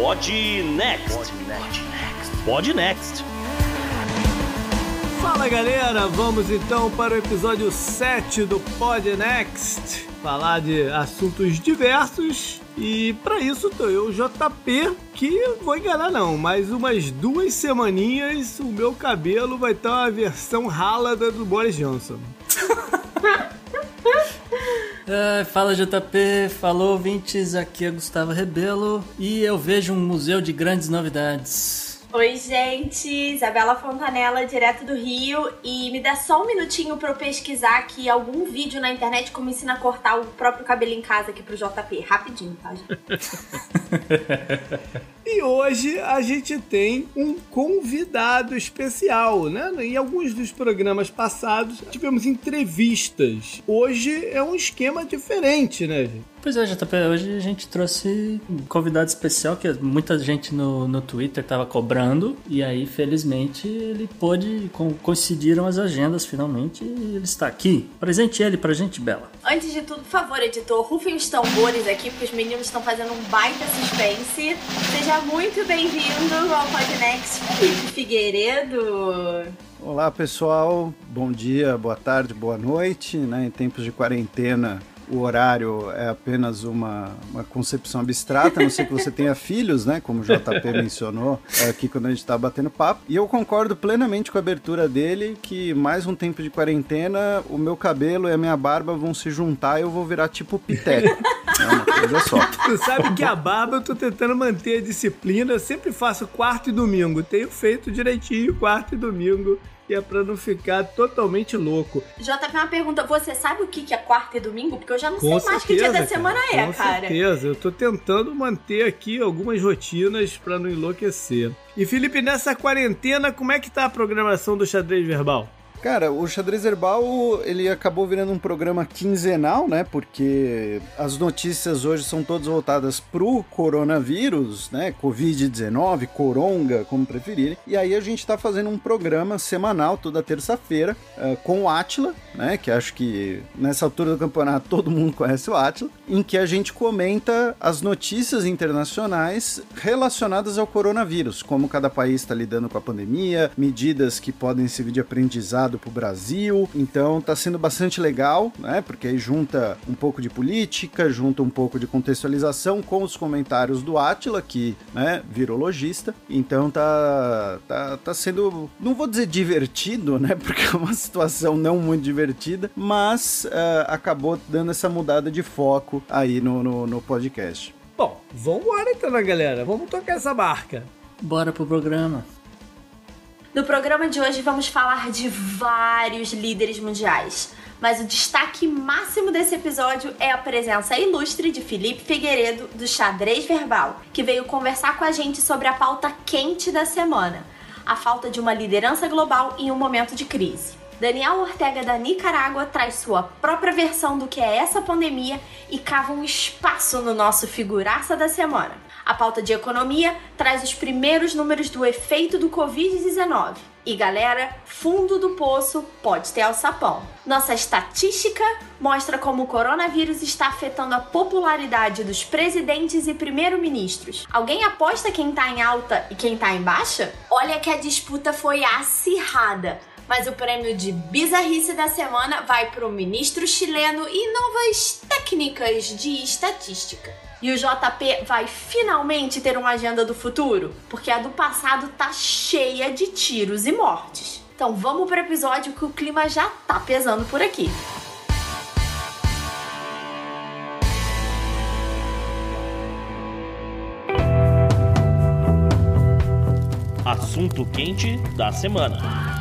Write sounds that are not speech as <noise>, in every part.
Pod Next. Pod Next. Fala galera, vamos então para o episódio 7 do Pod Next. Falar de assuntos diversos e para isso tô eu, JP, que vou enganar não, mas umas duas semaninhas o meu cabelo vai ter uma versão rálada do Boris Johnson. <laughs> É, fala JP, falou ouvintes, aqui é Gustavo Rebelo e eu vejo um museu de grandes novidades. Oi, gente, Isabela Fontanella, direto do Rio, e me dá só um minutinho para eu pesquisar aqui algum vídeo na internet como ensina a cortar o próprio cabelo em casa aqui pro JP, rapidinho, tá, gente? <laughs> E hoje a gente tem um convidado especial, né? Em alguns dos programas passados tivemos entrevistas. Hoje é um esquema diferente, né, gente? Pois é, JP, hoje a gente trouxe um convidado especial que muita gente no, no Twitter tava cobrando, e aí felizmente ele pôde, co- coincidiram as agendas finalmente, e ele está aqui. Presente ele pra gente, Bela. Antes de tudo, por favor, editor, rufem os tambores aqui, porque os meninos estão fazendo um baita suspense. Seja muito bem-vindo ao Podnext, Felipe Figueiredo. Olá pessoal, bom dia, boa tarde, boa noite. Né? Em tempos de quarentena, o horário é apenas uma, uma concepção abstrata, a não ser que você tenha <laughs> filhos, né? Como o JP mencionou aqui quando a gente estava batendo papo. E eu concordo plenamente com a abertura dele que mais um tempo de quarentena, o meu cabelo e a minha barba vão se juntar e eu vou virar tipo <laughs> piteco. É uma coisa só. <laughs> Tu sabe que a barba eu tô tentando manter a disciplina, eu sempre faço quarto e domingo. Tenho feito direitinho quarto e domingo. E é pra não ficar totalmente louco. JP, uma pergunta, você sabe o que que é quarta e domingo? Porque eu já não Com sei mais que dia da cara, semana é, Com cara. certeza, eu tô tentando manter aqui algumas rotinas pra não enlouquecer. E Felipe, nessa quarentena, como é que tá a programação do xadrez verbal? Cara, o Xadrez Herbal, ele acabou virando um programa quinzenal, né? Porque as notícias hoje são todas voltadas pro coronavírus, né? Covid-19, coronga, como preferirem. E aí a gente tá fazendo um programa semanal, toda terça-feira, eh, com o Atila, né? Que acho que nessa altura do campeonato todo mundo conhece o Atila, em que a gente comenta as notícias internacionais relacionadas ao coronavírus, como cada país está lidando com a pandemia, medidas que podem servir de aprendizado para o Brasil. Então tá sendo bastante legal, né? Porque aí junta um pouco de política, junta um pouco de contextualização com os comentários do Atila, que, né, virologista. Então tá, tá, tá sendo, não vou dizer divertido, né? <laughs> Porque é uma situação não muito divertida, mas ah, acabou dando essa mudada de foco aí no, no, no podcast. Bom, vambora então, né, galera? Vamos tocar essa barca. Bora pro programa. No programa de hoje vamos falar de vários líderes mundiais. Mas o destaque máximo desse episódio é a presença ilustre de Felipe Figueiredo, do Xadrez Verbal, que veio conversar com a gente sobre a pauta quente da semana: a falta de uma liderança global em um momento de crise. Daniel Ortega da Nicarágua traz sua própria versão do que é essa pandemia e cava um espaço no nosso figuraça da semana. A pauta de economia traz os primeiros números do efeito do Covid-19. E galera, fundo do poço pode ter alçapão. Nossa estatística mostra como o coronavírus está afetando a popularidade dos presidentes e primeiro-ministros. Alguém aposta quem tá em alta e quem tá em baixa? Olha que a disputa foi acirrada mas o prêmio de bizarrice da semana vai para o ministro chileno e novas técnicas de estatística. E o JP vai finalmente ter uma agenda do futuro, porque a do passado tá cheia de tiros e mortes. Então vamos para o episódio que o clima já tá pesando por aqui. Assunto quente da semana.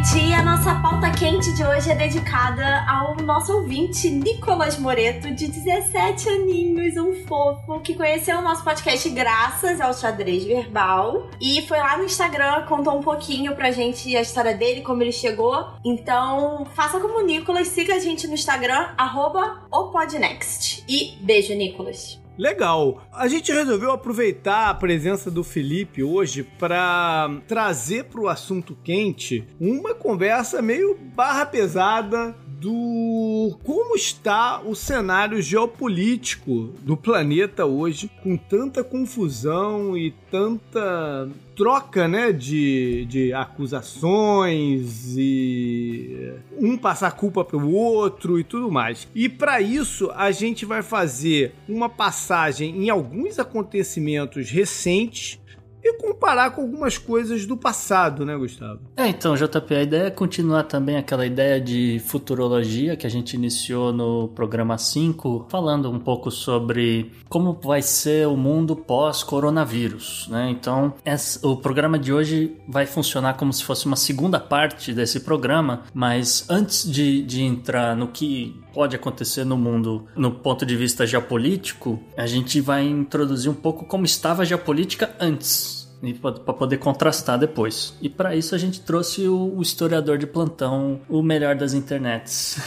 Gente! E a nossa pauta quente de hoje é dedicada ao nosso ouvinte Nicolas Moreto, de 17 aninhos, um fofo, que conheceu o nosso podcast graças ao xadrez verbal. E foi lá no Instagram, contou um pouquinho pra gente a história dele, como ele chegou. Então, faça como o Nicolas, siga a gente no Instagram, arroba opodnext. E beijo, Nicolas! Legal. A gente resolveu aproveitar a presença do Felipe hoje para trazer para o assunto quente uma conversa meio barra pesada do como está o cenário geopolítico do planeta hoje, com tanta confusão e tanta troca, né, de, de acusações e um passar culpa para o outro e tudo mais. E para isso a gente vai fazer uma passagem em alguns acontecimentos recentes e comparar com algumas coisas do passado, né, Gustavo? É, então, JP, a ideia é continuar também aquela ideia de futurologia que a gente iniciou no programa 5, falando um pouco sobre como vai ser o mundo pós-coronavírus, né? Então, essa, o programa de hoje vai funcionar como se fosse uma segunda parte desse programa, mas antes de, de entrar no que pode acontecer no mundo no ponto de vista geopolítico, a gente vai introduzir um pouco como estava a geopolítica antes para poder contrastar depois. E para isso a gente trouxe o, o, historiador de plantão, o melhor das internets.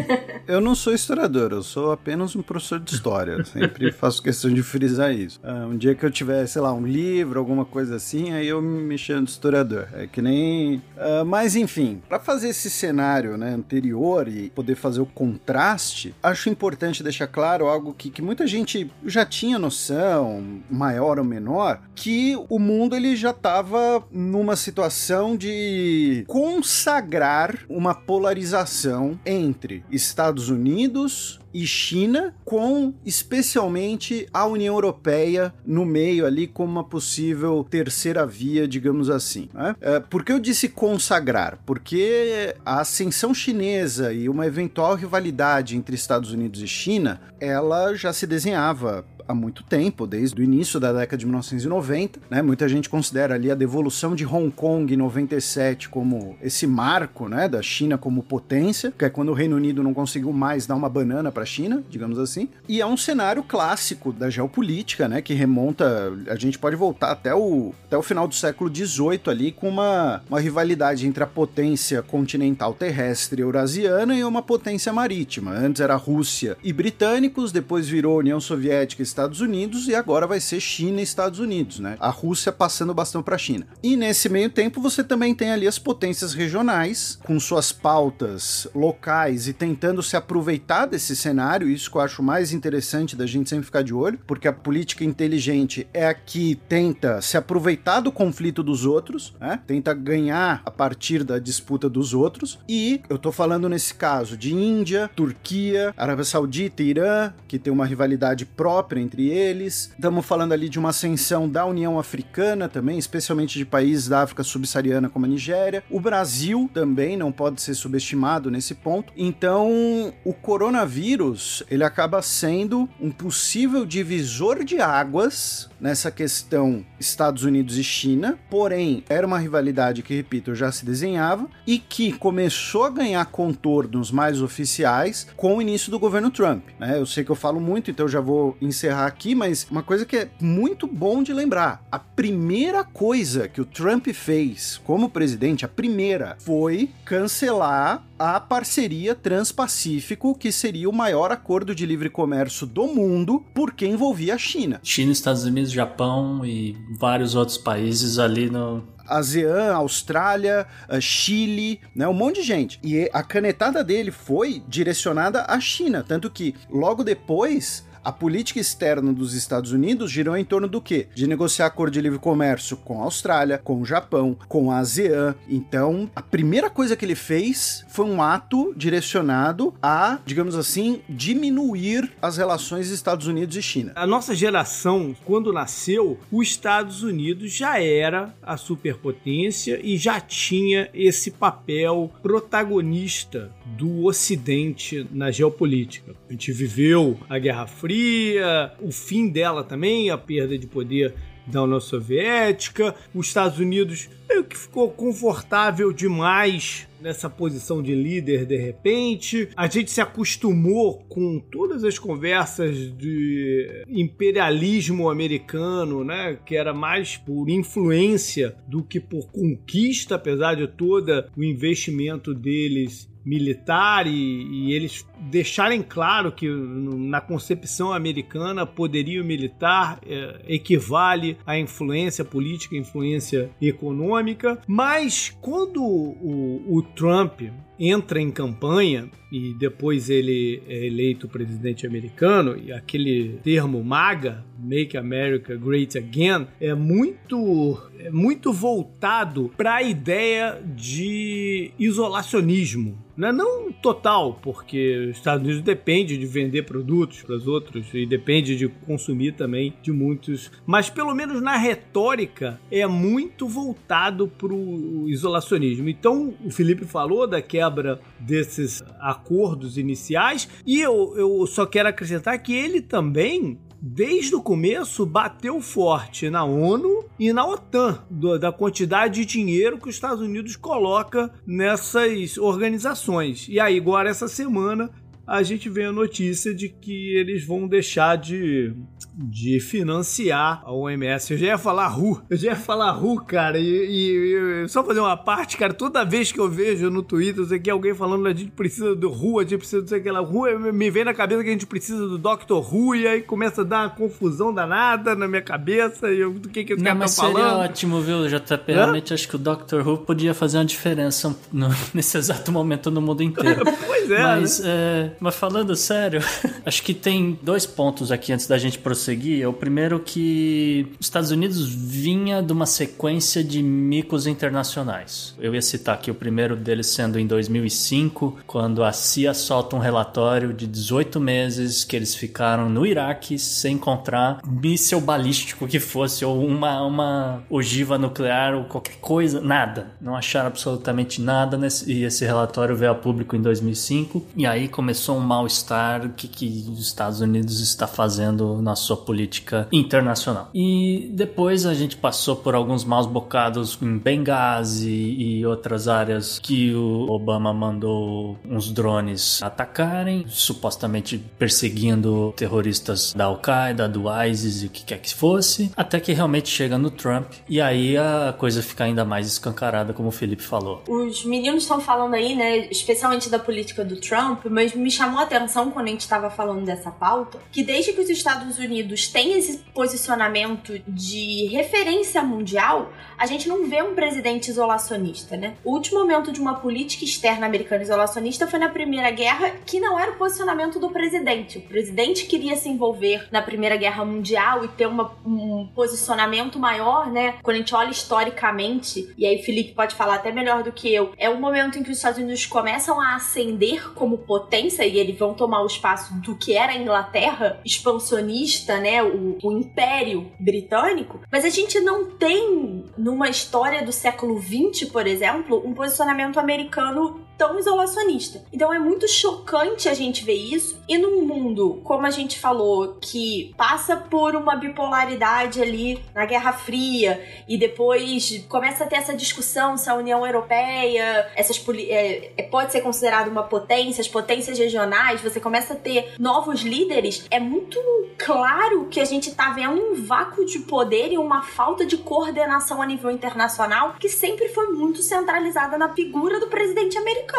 <laughs> eu não sou historiador, eu sou apenas um professor de história. Sempre <laughs> faço questão de frisar isso. Uh, um dia que eu tiver, sei lá, um livro, alguma coisa assim, aí eu me chamo de historiador. É que nem. Uh, mas enfim, para fazer esse cenário né, anterior e poder fazer o contraste, acho importante deixar claro algo que, que muita gente já tinha noção, maior ou menor, que o mundo mundo ele já estava numa situação de consagrar uma polarização entre Estados Unidos e China, com especialmente a União Europeia no meio ali como uma possível terceira via, digamos assim. Né? É, por que eu disse consagrar? Porque a ascensão chinesa e uma eventual rivalidade entre Estados Unidos e China, ela já se desenhava há muito tempo, desde o início da década de 1990, né? Muita gente considera ali a devolução de Hong Kong em 97 como esse marco, né, da China como potência, que é quando o Reino Unido não conseguiu mais dar uma banana para a China, digamos assim. E é um cenário clássico da geopolítica, né, que remonta, a gente pode voltar até o, até o final do século XVIII ali com uma, uma rivalidade entre a potência continental terrestre eurasiana e uma potência marítima. Antes era Rússia e britânicos, depois virou União Soviética e Estados Unidos e agora vai ser China e Estados Unidos, né? A Rússia passando o bastão para a China. E nesse meio tempo você também tem ali as potências regionais com suas pautas locais e tentando se aproveitar desse cenário, isso que eu acho mais interessante da gente sempre ficar de olho, porque a política inteligente é a que tenta se aproveitar do conflito dos outros, né? Tenta ganhar a partir da disputa dos outros. E eu tô falando nesse caso de Índia, Turquia, Arábia Saudita Irã, que tem uma rivalidade própria entre eles. Estamos falando ali de uma ascensão da União Africana também, especialmente de países da África subsaariana como a Nigéria. O Brasil também não pode ser subestimado nesse ponto. Então, o coronavírus, ele acaba sendo um possível divisor de águas nessa questão Estados Unidos e China, porém era uma rivalidade que, repito, já se desenhava e que começou a ganhar contornos mais oficiais com o início do governo Trump. Né? Eu sei que eu falo muito, então já vou encerrar aqui, mas uma coisa que é muito bom de lembrar: a primeira coisa que o Trump fez como presidente, a primeira, foi cancelar a parceria Transpacífico, que seria o maior acordo de livre comércio do mundo, porque envolvia a China. China, Estados Unidos, Japão e vários outros países ali no, ASEAN, Austrália, eh, Chile, né, um monte de gente. E a canetada dele foi direcionada à China, tanto que logo depois a política externa dos Estados Unidos girou em torno do quê? De negociar acordo de livre comércio com a Austrália, com o Japão, com a ASEAN. Então, a primeira coisa que ele fez foi um ato direcionado a, digamos assim, diminuir as relações Estados Unidos e China. A nossa geração, quando nasceu, os Estados Unidos já era a superpotência e já tinha esse papel protagonista do Ocidente na geopolítica. A gente viveu a Guerra Fria, o fim dela também, a perda de poder da União Soviética. Os Estados Unidos meio que ficou confortável demais nessa posição de líder de repente. A gente se acostumou com todas as conversas de imperialismo americano, né, que era mais por influência do que por conquista, apesar de toda o investimento deles militar e, e, eles deixarem claro que na concepção americana poderio militar é, equivale à influência política, influência econômica, mas quando o, o Trump entra em campanha e depois ele é eleito presidente americano, e aquele termo MAGA, Make America Great Again, é muito, é muito voltado para a ideia de isolacionismo. Não, é não total, porque os Estados Unidos depende de vender produtos para os outros e depende de consumir também de muitos, mas pelo menos na retórica é muito voltado para o isolacionismo. Então o Felipe falou da quebra desses acordos iniciais e eu, eu só quero acrescentar que ele também desde o começo bateu forte na ONU e na OTAN, do, da quantidade de dinheiro que os Estados Unidos coloca nessas organizações. E aí, agora essa semana, a gente vê a notícia de que eles vão deixar de, de financiar a OMS. Eu já ia falar RU, eu já ia falar RU, cara, e, e, e, só fazer uma parte, cara, toda vez que eu vejo no Twitter, sei que alguém falando a gente precisa do RU, a gente precisa do aquela RU, me vem na cabeça que a gente precisa do Dr. RU, e aí começa a dar uma confusão danada na minha cabeça, e eu, do que que os caras estão falando. seria ótimo, viu, JP? Realmente acho que o Dr. Who podia fazer uma diferença <laughs> no, nesse exato momento no mundo inteiro. <laughs> pois é, Mas, né? é, mas falando sério, <laughs> acho que tem dois pontos aqui antes da gente prosseguir. O primeiro que os Estados Unidos vinha de uma sequência de micos internacionais. Eu ia citar aqui o primeiro deles sendo em 2005, quando a CIA solta um relatório de 18 meses que eles ficaram no Iraque sem encontrar míssil balístico que fosse ou uma, uma ogiva nuclear ou qualquer coisa, nada. Não acharam absolutamente nada nesse, e esse relatório veio a público em 2005 e aí começou um mal-estar que, que os Estados Unidos está fazendo na sua política internacional. E depois a gente passou por alguns maus bocados em Benghazi e outras áreas que o Obama mandou uns drones atacarem, supostamente perseguindo terroristas da Al-Qaeda, do ISIS e o que quer que fosse, até que realmente chega no Trump e aí a coisa fica ainda mais escancarada, como o Felipe falou. Os meninos estão falando aí, né, especialmente da política do Trump, mas me chamou a atenção quando a gente estava falando dessa pauta que desde que os Estados Unidos têm esse posicionamento de referência mundial, a gente não vê um presidente isolacionista, né? O último momento de uma política externa americana isolacionista foi na Primeira Guerra, que não era o posicionamento do presidente. O presidente queria se envolver na Primeira Guerra Mundial e ter uma, um posicionamento maior, né? Quando a gente olha historicamente, e aí Felipe pode falar até melhor do que eu, é o momento em que os Estados Unidos começam a ascender como potência e eles vão tomar o espaço do que era a Inglaterra expansionista, né, o, o Império Britânico, mas a gente não tem numa história do século XX, por exemplo, um posicionamento americano tão isolacionista. Então é muito chocante a gente ver isso. E num mundo, como a gente falou, que passa por uma bipolaridade ali na Guerra Fria e depois começa a ter essa discussão se a União Europeia essas é, é, pode ser considerada uma potência, as potências regionais, você começa a ter novos líderes. É muito claro que a gente tá vendo um vácuo de poder e uma falta de coordenação a nível internacional que sempre foi muito centralizada na figura do presidente americano.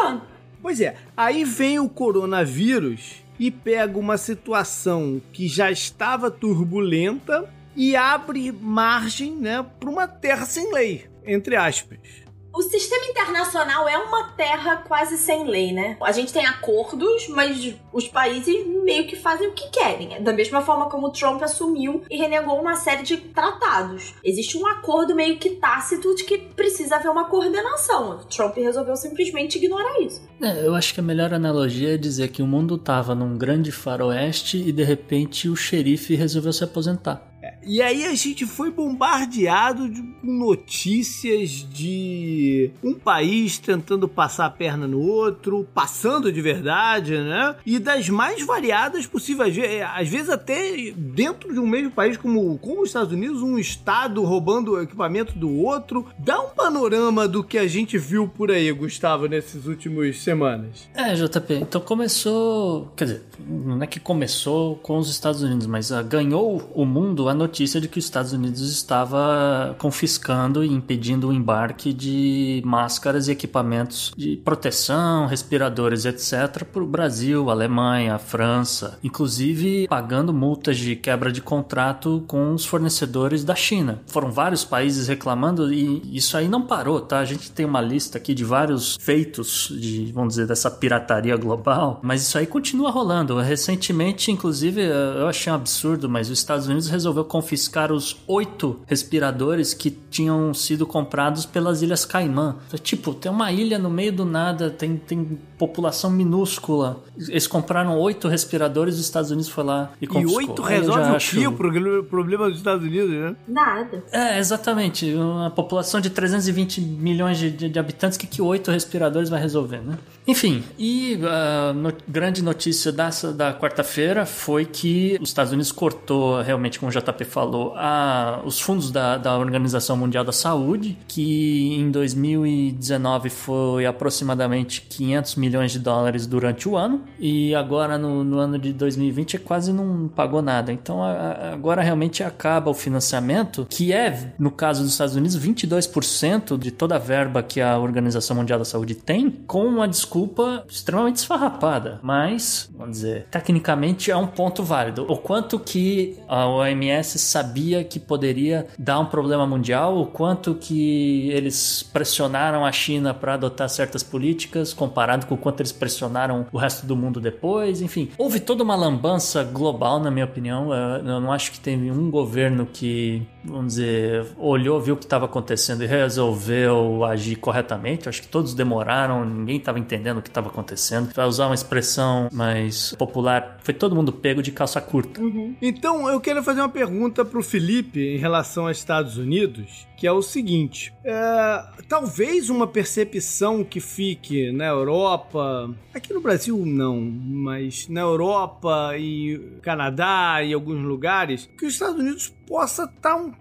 Pois é, aí vem o coronavírus e pega uma situação que já estava turbulenta e abre margem, né, para uma terra sem lei, entre aspas. O sistema internacional é uma terra quase sem lei, né? A gente tem acordos, mas os países meio que fazem o que querem. Da mesma forma como Trump assumiu e renegou uma série de tratados. Existe um acordo meio que tácito de que precisa haver uma coordenação. Trump resolveu simplesmente ignorar isso. É, eu acho que a melhor analogia é dizer que o mundo tava num grande faroeste e de repente o xerife resolveu se aposentar. E aí a gente foi bombardeado de notícias de um país tentando passar a perna no outro, passando de verdade, né? E das mais variadas possíveis. Às vezes até dentro de um mesmo país como, como os Estados Unidos, um estado roubando o equipamento do outro. Dá um panorama do que a gente viu por aí, Gustavo, nessas últimas semanas. É, JP, então começou. Quer dizer, não é que começou com os Estados Unidos, mas uh, ganhou o mundo a notícia de que os Estados Unidos estava confiscando e impedindo o embarque de máscaras e equipamentos de proteção, respiradores, etc., para o Brasil, Alemanha, França, inclusive pagando multas de quebra de contrato com os fornecedores da China. Foram vários países reclamando e isso aí não parou, tá? A gente tem uma lista aqui de vários feitos de, vamos dizer, dessa pirataria global, mas isso aí continua rolando. Recentemente, inclusive, eu achei um absurdo, mas os Estados Unidos resolveu confiscar os oito respiradores que tinham sido comprados pelas Ilhas Caimã. Então, tipo, tem uma ilha no meio do nada, tem, tem população minúscula. Eles compraram oito respiradores, os Estados Unidos foi lá e confiscou. E oito resolve o acho... que o problema dos Estados Unidos, né? Nada. É, exatamente. Uma população de 320 milhões de, de, de habitantes, que que oito respiradores vai resolver, né? Enfim, e a uh, no, grande notícia dessa, da quarta-feira foi que os Estados Unidos cortou, realmente, como o JP falou, a, os fundos da, da Organização Mundial da Saúde, que em 2019 foi aproximadamente 500 milhões de dólares durante o ano, e agora no, no ano de 2020 quase não pagou nada. Então a, agora realmente acaba o financiamento, que é, no caso dos Estados Unidos, 22% de toda a verba que a Organização Mundial da Saúde tem, com uma desculpa extremamente esfarrapada. Mas, vamos dizer, tecnicamente é um ponto válido. O quanto que a OMS sabia que poderia dar um problema mundial, o quanto que eles pressionaram a China para adotar certas políticas, comparado com o quanto eles pressionaram o resto do mundo depois, enfim. Houve toda uma lambança global, na minha opinião. Eu não acho que teve um governo que, vamos dizer, olhou, viu o que estava acontecendo e resolveu agir corretamente. Eu acho que todos demoraram, ninguém estava entendendo o que estava acontecendo. Para usar uma expressão mais popular, foi todo mundo pego de calça curta. Uhum. Então, eu quero fazer uma pergunta para o Felipe em relação aos Estados Unidos que é o seguinte: é, talvez uma percepção que fique na Europa, aqui no Brasil não, mas na Europa e Canadá e alguns lugares, que os Estados Unidos possa estar tá um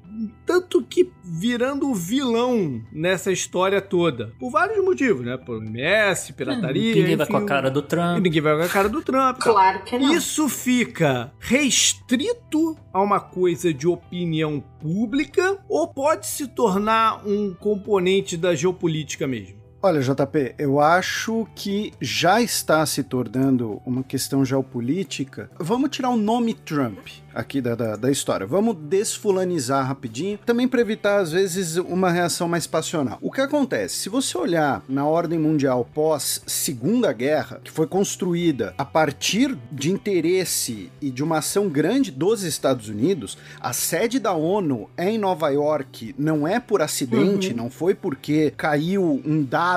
tanto que virando o vilão nessa história toda. Por vários motivos, né? Por MS, pirataria. É, ninguém vai com a cara do Trump. Ninguém vai com a cara do Trump. Claro que não. Isso fica restrito a uma coisa de opinião pública ou pode se tornar um componente da geopolítica mesmo? Olha, JP, eu acho que já está se tornando uma questão geopolítica. Vamos tirar o nome Trump aqui da, da, da, história. Vamos desfulanizar rapidinho, também para evitar, às vezes, uma reação mais passional. O que acontece? Se você olhar na ordem mundial pós Segunda Guerra, que foi construída a partir de interesse e de uma ação grande dos Estados Unidos, a sede da ONU é em Nova York, não é por acidente, uhum. não foi porque caiu um dado,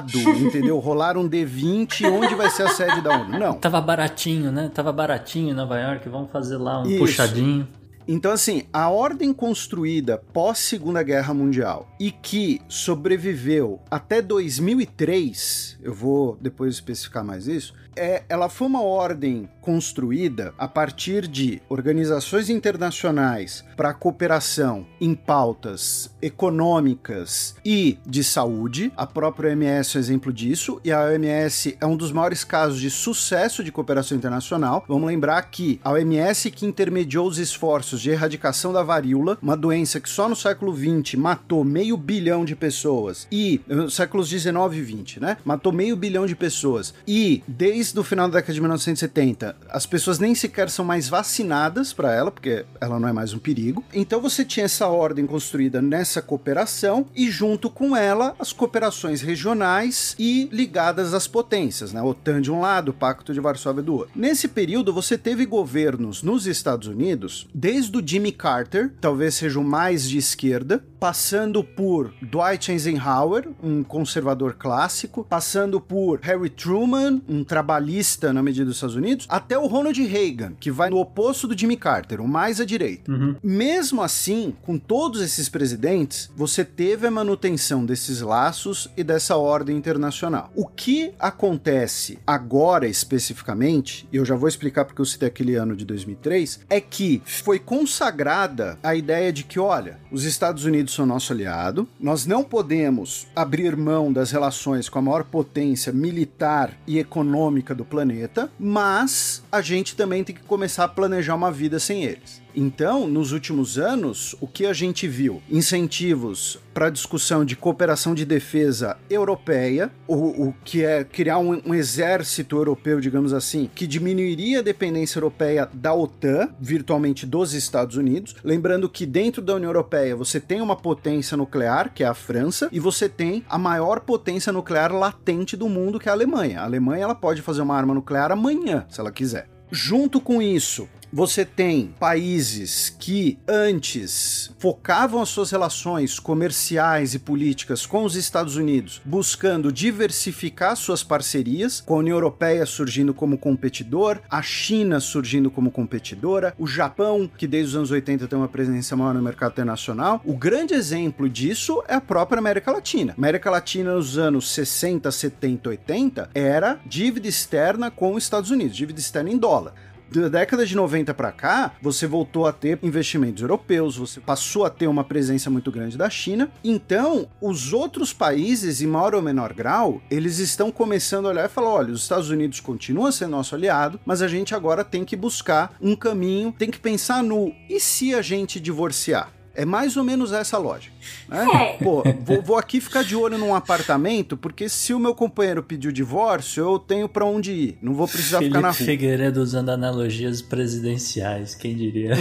entendeu? Rolaram um D20 onde vai ser a sede da ONU. Não. Tava baratinho, né? Tava baratinho em Nova York, vamos fazer lá um Isso. puxadinho então, assim, a ordem construída pós Segunda Guerra Mundial e que sobreviveu até 2003, eu vou depois especificar mais isso, é, ela foi uma ordem construída a partir de organizações internacionais para cooperação em pautas econômicas e de saúde. A própria OMS é um exemplo disso, e a OMS é um dos maiores casos de sucesso de cooperação internacional. Vamos lembrar que a OMS que intermediou os esforços de erradicação da varíola, uma doença que só no século XX matou meio bilhão de pessoas, e nos séculos 19 e 20, né? Matou meio bilhão de pessoas, e desde desde o final da década de 1970, as pessoas nem sequer são mais vacinadas para ela, porque ela não é mais um perigo. Então você tinha essa ordem construída nessa cooperação e junto com ela as cooperações regionais e ligadas às potências, né? OTAN de um lado, o Pacto de Varsóvia do outro. Nesse período você teve governos nos Estados Unidos, desde o Jimmy Carter, talvez seja o mais de esquerda, passando por Dwight Eisenhower, um conservador clássico, passando por Harry Truman, um trabalhador globalista na medida dos Estados Unidos, até o Ronald Reagan, que vai no oposto do Jimmy Carter, o mais à direita. Uhum. Mesmo assim, com todos esses presidentes, você teve a manutenção desses laços e dessa ordem internacional. O que acontece agora especificamente, e eu já vou explicar porque eu citei aquele ano de 2003, é que foi consagrada a ideia de que, olha, os Estados Unidos são nosso aliado, nós não podemos abrir mão das relações com a maior potência militar e econômica do planeta, mas a gente também tem que começar a planejar uma vida sem eles. Então, nos últimos anos, o que a gente viu? Incentivos para discussão de cooperação de defesa europeia, o, o que é criar um, um, exército europeu, digamos assim, que diminuiria a dependência europeia da OTAN, virtualmente dos Estados Unidos. Lembrando que dentro da União Europeia você tem uma potência nuclear, que é a França, e você tem a maior potência nuclear latente do mundo, que é a Alemanha. A Alemanha ela pode fazer uma arma nuclear amanhã, se ela quiser. Junto com isso, você tem países que antes focavam as suas relações comerciais e políticas com os Estados Unidos, buscando diversificar suas parcerias, com a União Europeia surgindo como competidor, a China surgindo como competidora, o Japão, que desde os anos 80 tem uma presença maior no mercado internacional. O grande exemplo disso é a própria América Latina. América Latina nos anos 60, 70, 80 era dívida externa com os Estados Unidos, dívida externa em dólar da década de 90 para cá, você voltou a ter investimentos europeus, você passou a ter uma presença muito grande da China. Então, os outros países, em maior ou menor grau, eles estão começando a olhar e falar: olha, os Estados Unidos continuam sendo nosso aliado, mas a gente agora tem que buscar um caminho, tem que pensar no e se a gente divorciar? É mais ou menos essa lógica. Né? É. Pô, vou, vou, aqui ficar de olho num apartamento, porque se o meu companheiro pedir o divórcio, eu tenho para onde ir. Não vou precisar Felipe ficar na rua. Figueiredo usando analogias presidenciais, quem diria?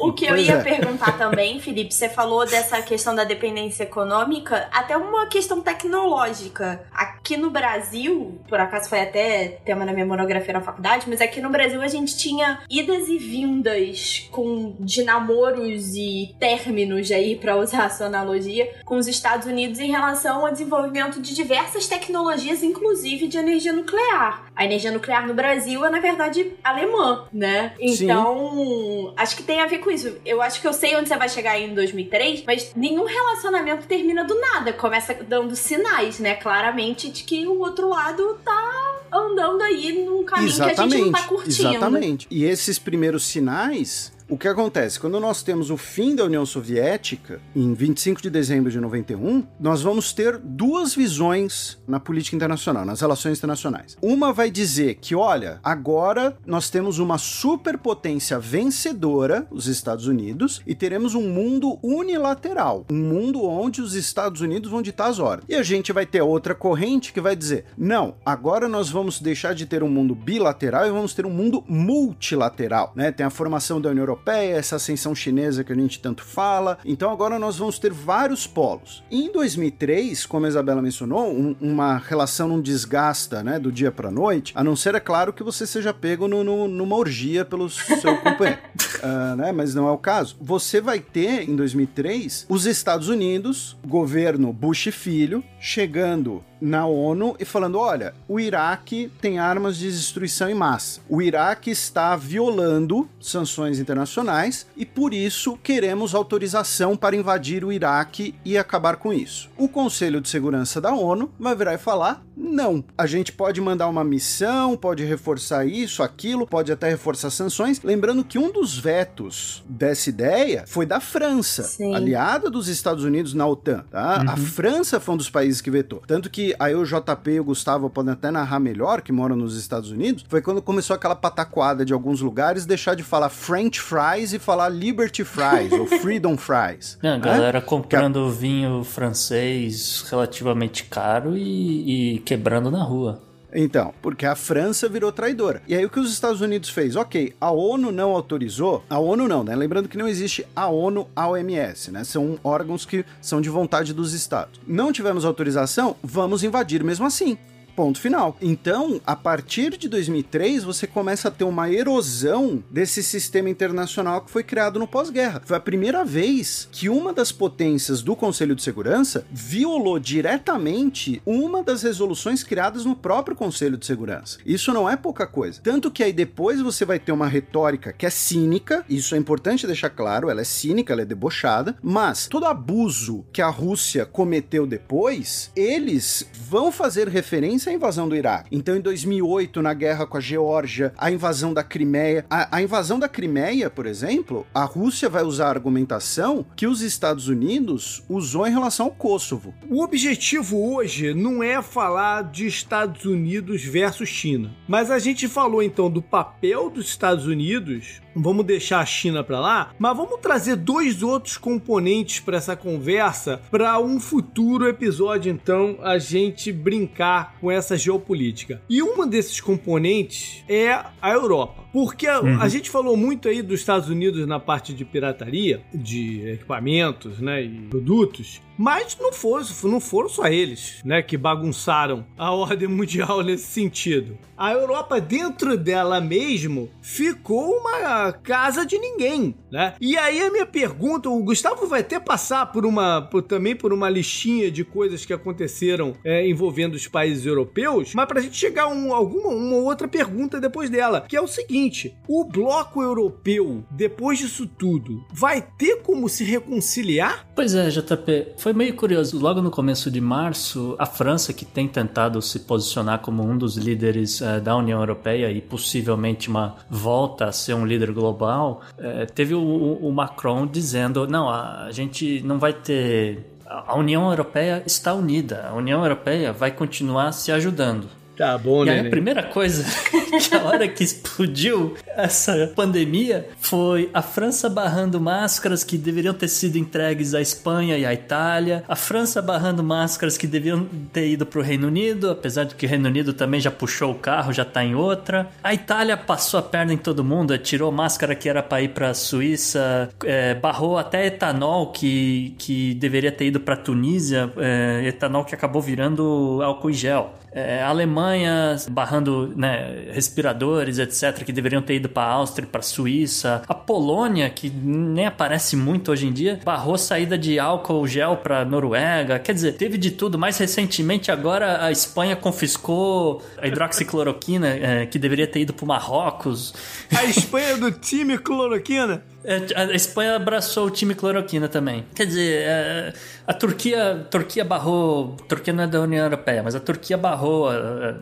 o que eu pois ia é. perguntar também, Felipe, você falou dessa questão da dependência econômica, até uma questão tecnológica. Aqui no Brasil, por acaso foi até tema na minha monografia na faculdade, mas aqui no Brasil a gente tinha idas e vindas com de namoros e términos aí, para usar a sua <laughs> analogia, com os Estados Unidos em relação ao desenvolvimento de diversas tecnologias, inclusive de energia nuclear. A energia nuclear no Brasil é, na verdade, alemã, né? Então, Sim. acho que tem a ver com isso. Eu acho que eu sei onde você vai chegar aí em 2003, mas nenhum relacionamento termina do nada. Começa dando sinais, né? Claramente de que o outro lado tá andando aí num caminho exatamente, que a gente não tá curtindo. Exatamente. E esses primeiros sinais o que acontece? Quando nós temos o fim da União Soviética, em 25 de dezembro de 91, nós vamos ter duas visões na política internacional, nas relações internacionais. Uma vai dizer que, olha, agora nós temos uma superpotência vencedora, os Estados Unidos, e teremos um mundo unilateral, um mundo onde os Estados Unidos vão ditar as horas. E a gente vai ter outra corrente que vai dizer: não, agora nós vamos deixar de ter um mundo bilateral e vamos ter um mundo multilateral, né? Tem a formação da União Europeia Europeia, essa ascensão chinesa que a gente tanto fala. Então agora nós vamos ter vários polos. E em 2003, como a Isabela mencionou, um, uma relação não desgasta, né, do dia para noite, a não ser, é claro, que você seja pego no, no, numa orgia pelo seu <laughs> companheiro. Uh, né, mas não é o caso. Você vai ter, em 2003, os Estados Unidos, governo Bush filho, chegando na ONU e falando: olha, o Iraque tem armas de destruição em massa. O Iraque está violando sanções internacionais e por isso queremos autorização para invadir o Iraque e acabar com isso. O Conselho de Segurança da ONU vai virar e falar: não, a gente pode mandar uma missão, pode reforçar isso, aquilo, pode até reforçar sanções. Lembrando que um dos vetos dessa ideia foi da França, Sim. aliada dos Estados Unidos na OTAN. Tá? Uhum. A França foi um dos países que vetou. Tanto que aí o JP e o Gustavo podem até narrar melhor, que moram nos Estados Unidos, foi quando começou aquela pataquada de alguns lugares deixar de falar French fries e falar Liberty fries ou <laughs> Freedom fries. Não, a né? galera comprando que... vinho francês relativamente caro e, e quebrando na rua. Então, porque a França virou traidora. E aí o que os Estados Unidos fez? Ok, a ONU não autorizou. A ONU não, né? Lembrando que não existe a ONU, a OMS, né? São órgãos que são de vontade dos estados. Não tivemos autorização, vamos invadir mesmo assim Ponto final. Então, a partir de 2003, você começa a ter uma erosão desse sistema internacional que foi criado no pós-guerra. Foi a primeira vez que uma das potências do Conselho de Segurança violou diretamente uma das resoluções criadas no próprio Conselho de Segurança. Isso não é pouca coisa. Tanto que aí depois você vai ter uma retórica que é cínica, isso é importante deixar claro, ela é cínica, ela é debochada, mas todo abuso que a Rússia cometeu depois, eles vão fazer referência à invasão do Iraque. Então, em 2008, na guerra com a Geórgia, a invasão da Crimeia, a, a invasão da Crimeia, por exemplo, a Rússia vai usar a argumentação que os Estados Unidos usou em relação ao Kosovo. O objetivo hoje não é falar de Estados Unidos versus China, mas a gente falou então do papel dos Estados Unidos vamos deixar a China para lá, mas vamos trazer dois outros componentes para essa conversa para um futuro episódio então a gente brincar com essa geopolítica. E um desses componentes é a Europa. Porque a, uhum. a, gente falou muito aí dos Estados Unidos na parte de pirataria, de equipamentos, né, e produtos, mas não foram, não foram só eles, né, que bagunçaram a <laughs> ordem mundial nesse sentido. A Europa dentro dela mesmo ficou uma casa de ninguém, né? E aí a minha pergunta, o Gustavo vai até passar por uma, por, também por uma listinha de coisas que aconteceram é, envolvendo os países europeus, mas pra gente chegar a um, alguma uma outra pergunta depois dela, que é o seguinte: o bloco europeu, depois disso tudo, vai ter como se reconciliar? Pois é, JP, foi meio curioso. Logo no começo de março, a França, que tem tentado se posicionar como um dos líderes uh, da União Europeia e possivelmente uma volta a ser um líder global, uh, teve o, o, Macron dizendo: não, a gente não vai ter. A União Europeia está unida, a União Europeia vai continuar se ajudando. Tá bom, né? a primeira coisa <laughs> que a hora que explodiu essa pandemia foi a França barrando máscaras que deveriam ter sido entregues à Espanha e à Itália, a França barrando máscaras que deviam ter ido para o Reino Unido, apesar de que o Reino Unido também já puxou o carro, já está em outra. A Itália passou a perna em todo mundo, tirou máscara que era para ir para a Suíça, é, barrou até etanol que, que deveria ter ido para a Tunísia, é, etanol que acabou virando álcool em gel é, Alemanha barrando né, respiradores, etc., que deveriam ter ido para a Áustria, para a Suíça. A Polônia, que nem aparece muito hoje em dia, barrou saída de álcool gel para Noruega. Quer dizer, teve de tudo. Mais recentemente, agora a Espanha confiscou a hidroxicloroquina, é, que deveria ter ido para Marrocos. A Espanha do time cloroquina? É, a Espanha abraçou o time cloroquina também. Quer dizer, é, a Turquia, Turquia barrou. A Turquia não é da União Europeia, mas a Turquia barrou.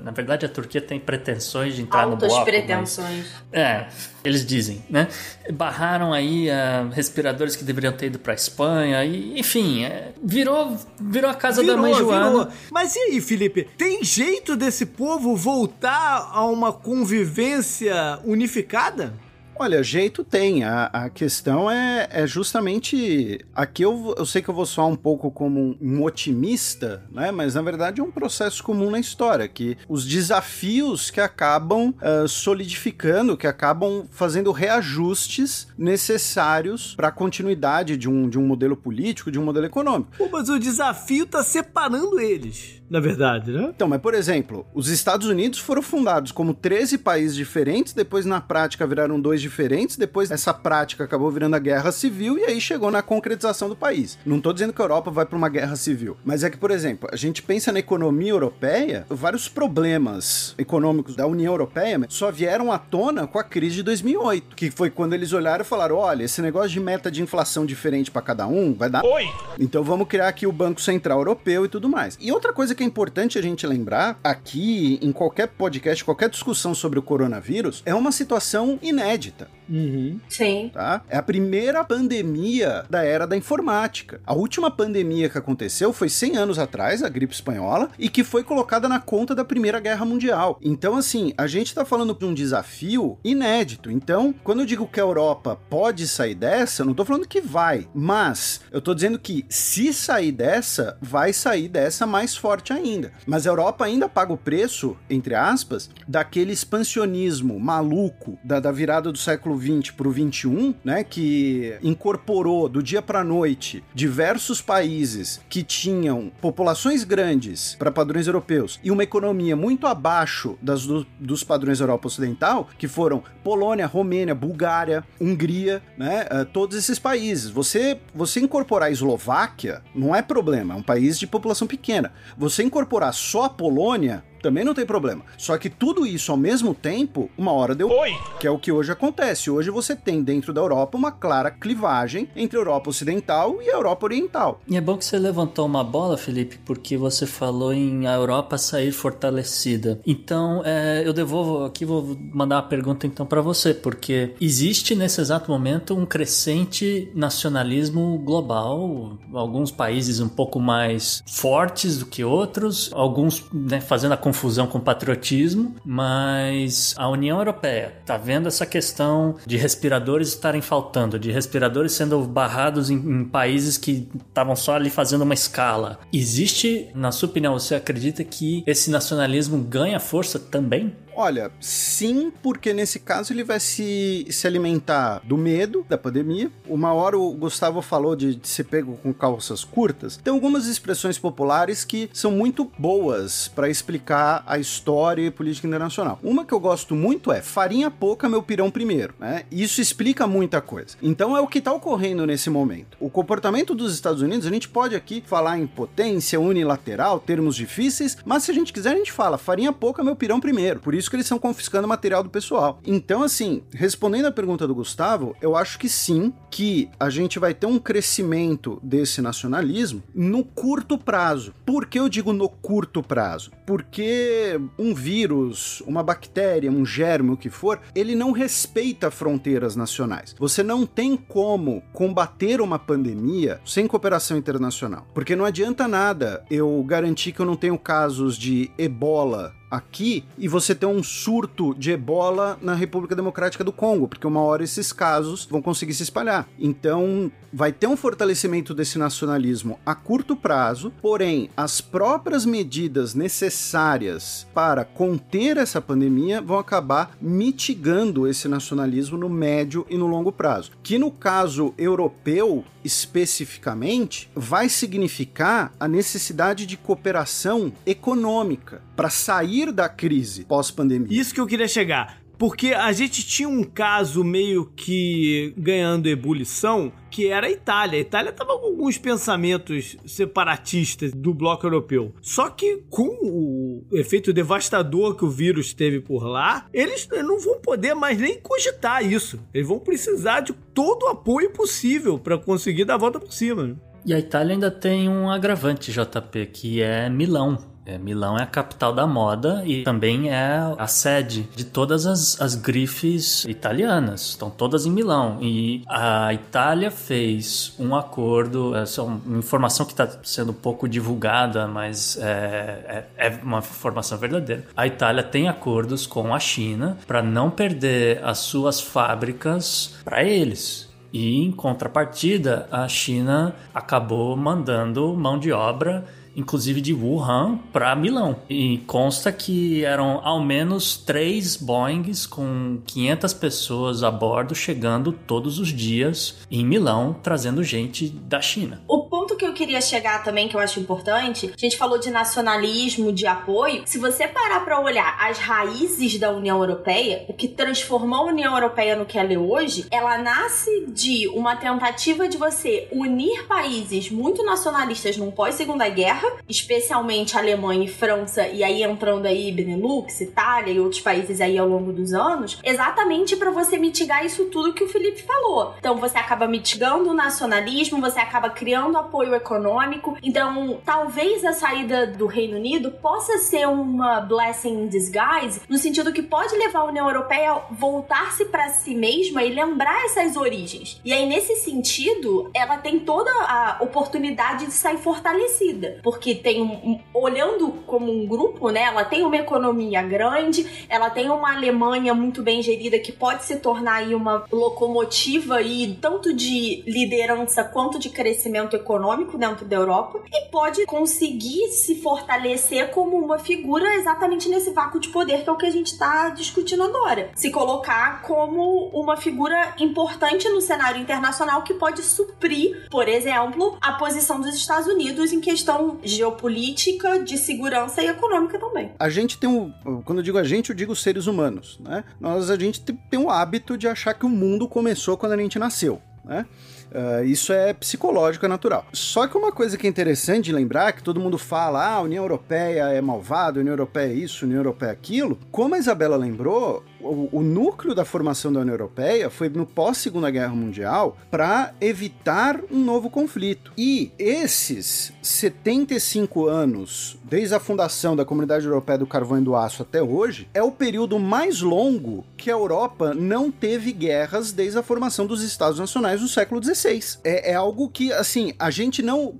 Na verdade, a Turquia tem pretensões de entrar Altas no bloco. pretensões. Mas, é, eles dizem, né? Barraram aí uh, respiradores que deveriam ter ido para Espanha e, enfim, é, virou, virou a casa virou, da mãe Joana. Virou. Mas e aí, Felipe? Tem jeito desse povo voltar a uma convivência unificada? Olha, jeito tem. A, a questão é, é justamente. Aqui eu, eu sei que eu vou soar um pouco como um, otimista, né? Mas na verdade é um processo comum na história, que os desafios que acabam uh, solidificando, que acabam fazendo reajustes necessários para a continuidade de um, de um modelo político, de um modelo econômico. Pô, mas o desafio tá separando eles na verdade, né? Então, mas por exemplo, os Estados Unidos foram fundados como 13 países diferentes, depois na prática viraram dois diferentes, depois essa prática acabou virando a guerra civil e aí chegou na concretização do país. Não tô dizendo que a Europa vai para uma guerra civil, mas é que, por exemplo, a gente pensa na economia europeia, vários problemas econômicos da União Europeia só vieram à tona com a crise de 2008, que foi quando eles olharam e falaram: olha, esse negócio de meta de inflação diferente para cada um vai dar. Oi! Então vamos criar aqui o Banco Central Europeu e tudo mais. E outra coisa que é importante a gente lembrar aqui, em qualquer podcast, qualquer discussão sobre o coronavírus, é uma situação inédita. Uhum. Sim. Tá? É a primeira pandemia da era da informática. A última pandemia que aconteceu foi 100 anos atrás, a gripe espanhola, e que foi colocada na conta da Primeira Guerra Mundial. Então, assim, a gente tá falando de um desafio inédito. Então, quando eu digo que a Europa pode sair dessa, eu não tô falando que vai, mas eu tô dizendo que se sair dessa, vai sair dessa mais forte ainda. Mas a Europa ainda paga o preço, entre aspas, daquele expansionismo maluco da, da virada do século século XX para o XXI, né, que incorporou do dia para noite diversos países que tinham populações grandes para padrões europeus e uma economia muito abaixo das do, dos padrões Europa Ocidental, que foram Polônia, Romênia, Bulgária, Hungria, né, uh, todos esses países. Você, você incorporar a Eslováquia não é problema, é um país de população pequena. Você incorporar só a Polônia também não tem problema. Só que tudo isso ao mesmo tempo, uma hora deu. Oi! Que é o que hoje acontece. Hoje você tem dentro da Europa uma clara clivagem entre a Europa Ocidental e a Europa Oriental. E é bom que você levantou uma bola, Felipe, porque você falou em a Europa sair fortalecida. Então, é, eu devolvo aqui, vou mandar uma pergunta então para você, porque existe nesse exato momento um crescente nacionalismo global, alguns países um pouco mais fortes do que outros, alguns né, fazendo a confusão com patriotismo, mas a União Europeia está vendo essa questão de respiradores estarem faltando, de respiradores sendo barrados em, em países que estavam só ali fazendo uma escala. Existe, na sua opinião, você acredita que esse nacionalismo ganha força também? Olha, sim, porque nesse caso ele vai se, se alimentar do medo da pandemia. Uma hora o Gustavo falou de, de ser pego com calças curtas. Tem algumas expressões populares que são muito boas para explicar a história e política internacional. Uma que eu gosto muito é farinha pouca, meu pirão primeiro. Né? Isso explica muita coisa. Então é o que está ocorrendo nesse momento. O comportamento dos Estados Unidos, a gente pode aqui falar em potência unilateral, termos difíceis, mas se a gente quiser, a gente fala farinha pouca, meu pirão primeiro. Por isso isso que eles estão confiscando material do pessoal. Então, assim, respondendo a pergunta do Gustavo, eu acho que sim, que a gente vai ter um crescimento desse nacionalismo no curto prazo. Por que eu digo no curto prazo? Porque um vírus, uma bactéria, um germe, o que for, ele não respeita fronteiras nacionais. Você não tem como combater uma pandemia sem cooperação internacional. Porque não adianta nada eu garantir que eu não tenho casos de ebola aqui e você ter um surto de ebola na República Democrática do Congo, porque uma hora esses casos vão conseguir se espalhar. Então, vai ter um fortalecimento desse nacionalismo a curto prazo, porém, as próprias medidas necessárias para conter essa pandemia vão acabar mitigando esse nacionalismo no médio e no longo prazo. Que no caso europeu, especificamente, vai significar a necessidade de cooperação econômica para sair da crise pós-pandemia. Isso que eu queria chegar. Porque a gente tinha um caso meio que ganhando ebulição, que era a Itália. A Itália estava com alguns pensamentos separatistas do bloco europeu. Só que com o efeito devastador que o vírus teve por lá, eles não vão poder mais nem cogitar isso. Eles vão precisar de todo o apoio possível para conseguir dar a volta por cima. E a Itália ainda tem um agravante, JP, que é Milão. É, Milão é a capital da moda e também é a sede de todas as, as grifes italianas. Estão todas em Milão. E a Itália fez um acordo, essa é uma informação que está sendo pouco divulgada, mas é, é, é uma informação verdadeira. A Itália tem acordos com a China para não perder as suas fábricas para eles. E em contrapartida, a China acabou mandando mão de obra inclusive de Wuhan para Milão. E consta que eram ao menos três Boeings com 500 pessoas a bordo chegando todos os dias em Milão, trazendo gente da China. O ponto que eu queria chegar também, que eu acho importante, a gente falou de nacionalismo, de apoio. Se você parar para olhar as raízes da União Europeia, o que transformou a União Europeia no que ela é hoje, ela nasce de uma tentativa de você unir países muito nacionalistas num pós-segunda guerra especialmente Alemanha e França, e aí entrando aí Benelux, Itália e outros países aí ao longo dos anos, exatamente para você mitigar isso tudo que o Felipe falou. Então você acaba mitigando o nacionalismo, você acaba criando apoio econômico. Então, talvez a saída do Reino Unido possa ser uma blessing in disguise, no sentido que pode levar a União Europeia a voltar-se para si mesma e lembrar essas origens. E aí, nesse sentido, ela tem toda a oportunidade de sair fortalecida porque tem um, olhando como um grupo, né? Ela tem uma economia grande, ela tem uma Alemanha muito bem gerida que pode se tornar aí uma locomotiva aí tanto de liderança quanto de crescimento econômico dentro da Europa e pode conseguir se fortalecer como uma figura exatamente nesse vácuo de poder que é o que a gente está discutindo agora. Se colocar como uma figura importante no cenário internacional que pode suprir, por exemplo, a posição dos Estados Unidos em questão geopolítica, de segurança e econômica também. A gente tem um. Quando eu digo a gente, eu digo seres humanos, né? Nós, a gente tem um hábito de achar que o mundo começou quando a gente nasceu, né? Uh, isso é psicológico, é natural. Só que uma coisa que é interessante lembrar, que todo mundo fala, ah, a União Europeia é malvada, a União Europeia é isso, a União Europeia é aquilo. Como a Isabela lembrou, o, o núcleo da formação da União Europeia foi no pós-Segunda Guerra Mundial para evitar um novo conflito. E esses 75 anos, desde a fundação da Comunidade Europeia do Carvão e do Aço até hoje, é o período mais longo que a Europa não teve guerras desde a formação dos Estados Nacionais no século XVI. É, é algo que, assim, a gente não.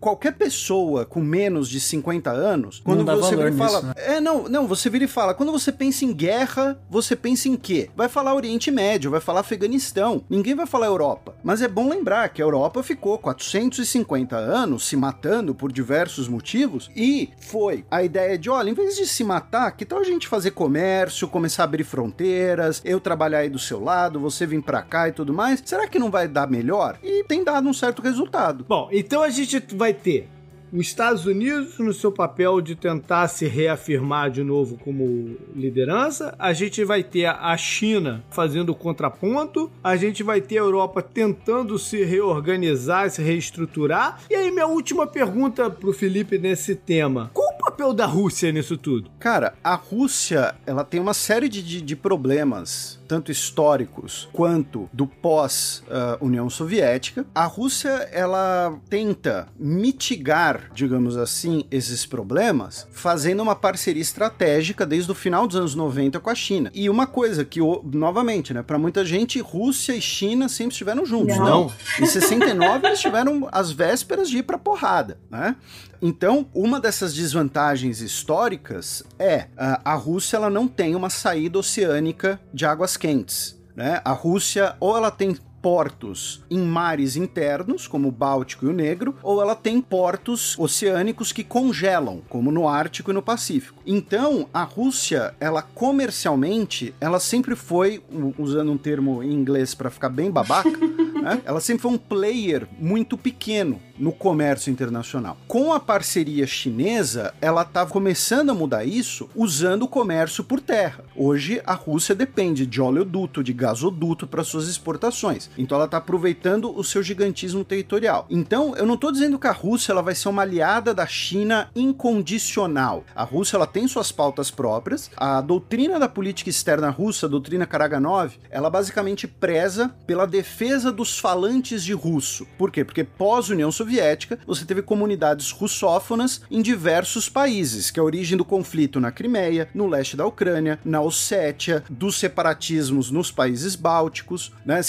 Qualquer pessoa com menos de 50 anos, quando você vira e fala. Nisso, né? É, não, não, você vira e fala, quando você pensa em guerra, você pensa em quê? Vai falar Oriente Médio, vai falar Afeganistão, ninguém vai falar Europa. Mas é bom lembrar que a Europa ficou 450 anos se matando por diversos motivos e foi a ideia de, olha, em vez de se matar, que tal a gente fazer comércio, começar a abrir fronteiras, eu trabalhar aí do seu lado, você vir para cá e tudo mais? Será que não vai dar melhor? E tem dado um certo resultado. Bom, então a gente vai ter os Estados Unidos no seu papel de tentar se reafirmar de novo como liderança, a gente vai ter a China fazendo contraponto, a gente vai ter a Europa tentando se reorganizar, se reestruturar. E aí minha última pergunta pro Felipe nesse tema. Qual o papel da Rússia nisso tudo? Cara, a Rússia, ela tem uma série de, de, de problemas tanto históricos quanto do pós-União uh, Soviética. A Rússia ela tenta mitigar, digamos assim, esses problemas fazendo uma parceria estratégica desde o final dos anos 90 com a China. E uma coisa que, novamente, né, para muita gente, Rússia e China sempre estiveram juntos. Não. Não. Em 69 eles tiveram as vésperas de ir para porrada, né? Então, uma dessas desvantagens históricas é a, a Rússia ela não tem uma saída oceânica de águas quentes. Né? A Rússia ou ela tem portos em mares internos, como o Báltico e o Negro, ou ela tem portos oceânicos que congelam, como no Ártico e no Pacífico. Então, a Rússia, ela comercialmente, ela sempre foi, usando um termo em inglês para ficar bem babaca, <laughs> né? ela sempre foi um player muito pequeno no comércio internacional. Com a parceria chinesa, ela estava começando a mudar isso usando o comércio por terra. Hoje, a Rússia depende de oleoduto, de gasoduto para suas exportações. Então, ela está aproveitando o seu gigantismo territorial. Então, eu não estou dizendo que a Rússia ela vai ser uma aliada da China incondicional. A Rússia ela tem suas pautas próprias. A doutrina da política externa russa, a doutrina Karaganov, ela basicamente preza pela defesa dos falantes de russo. Por quê? Porque pós-União Soviética você teve comunidades russófonas em diversos países, que é a origem do conflito na Crimeia, no leste da Ucrânia, na Ossétia, dos separatismos nos países bálticos, né?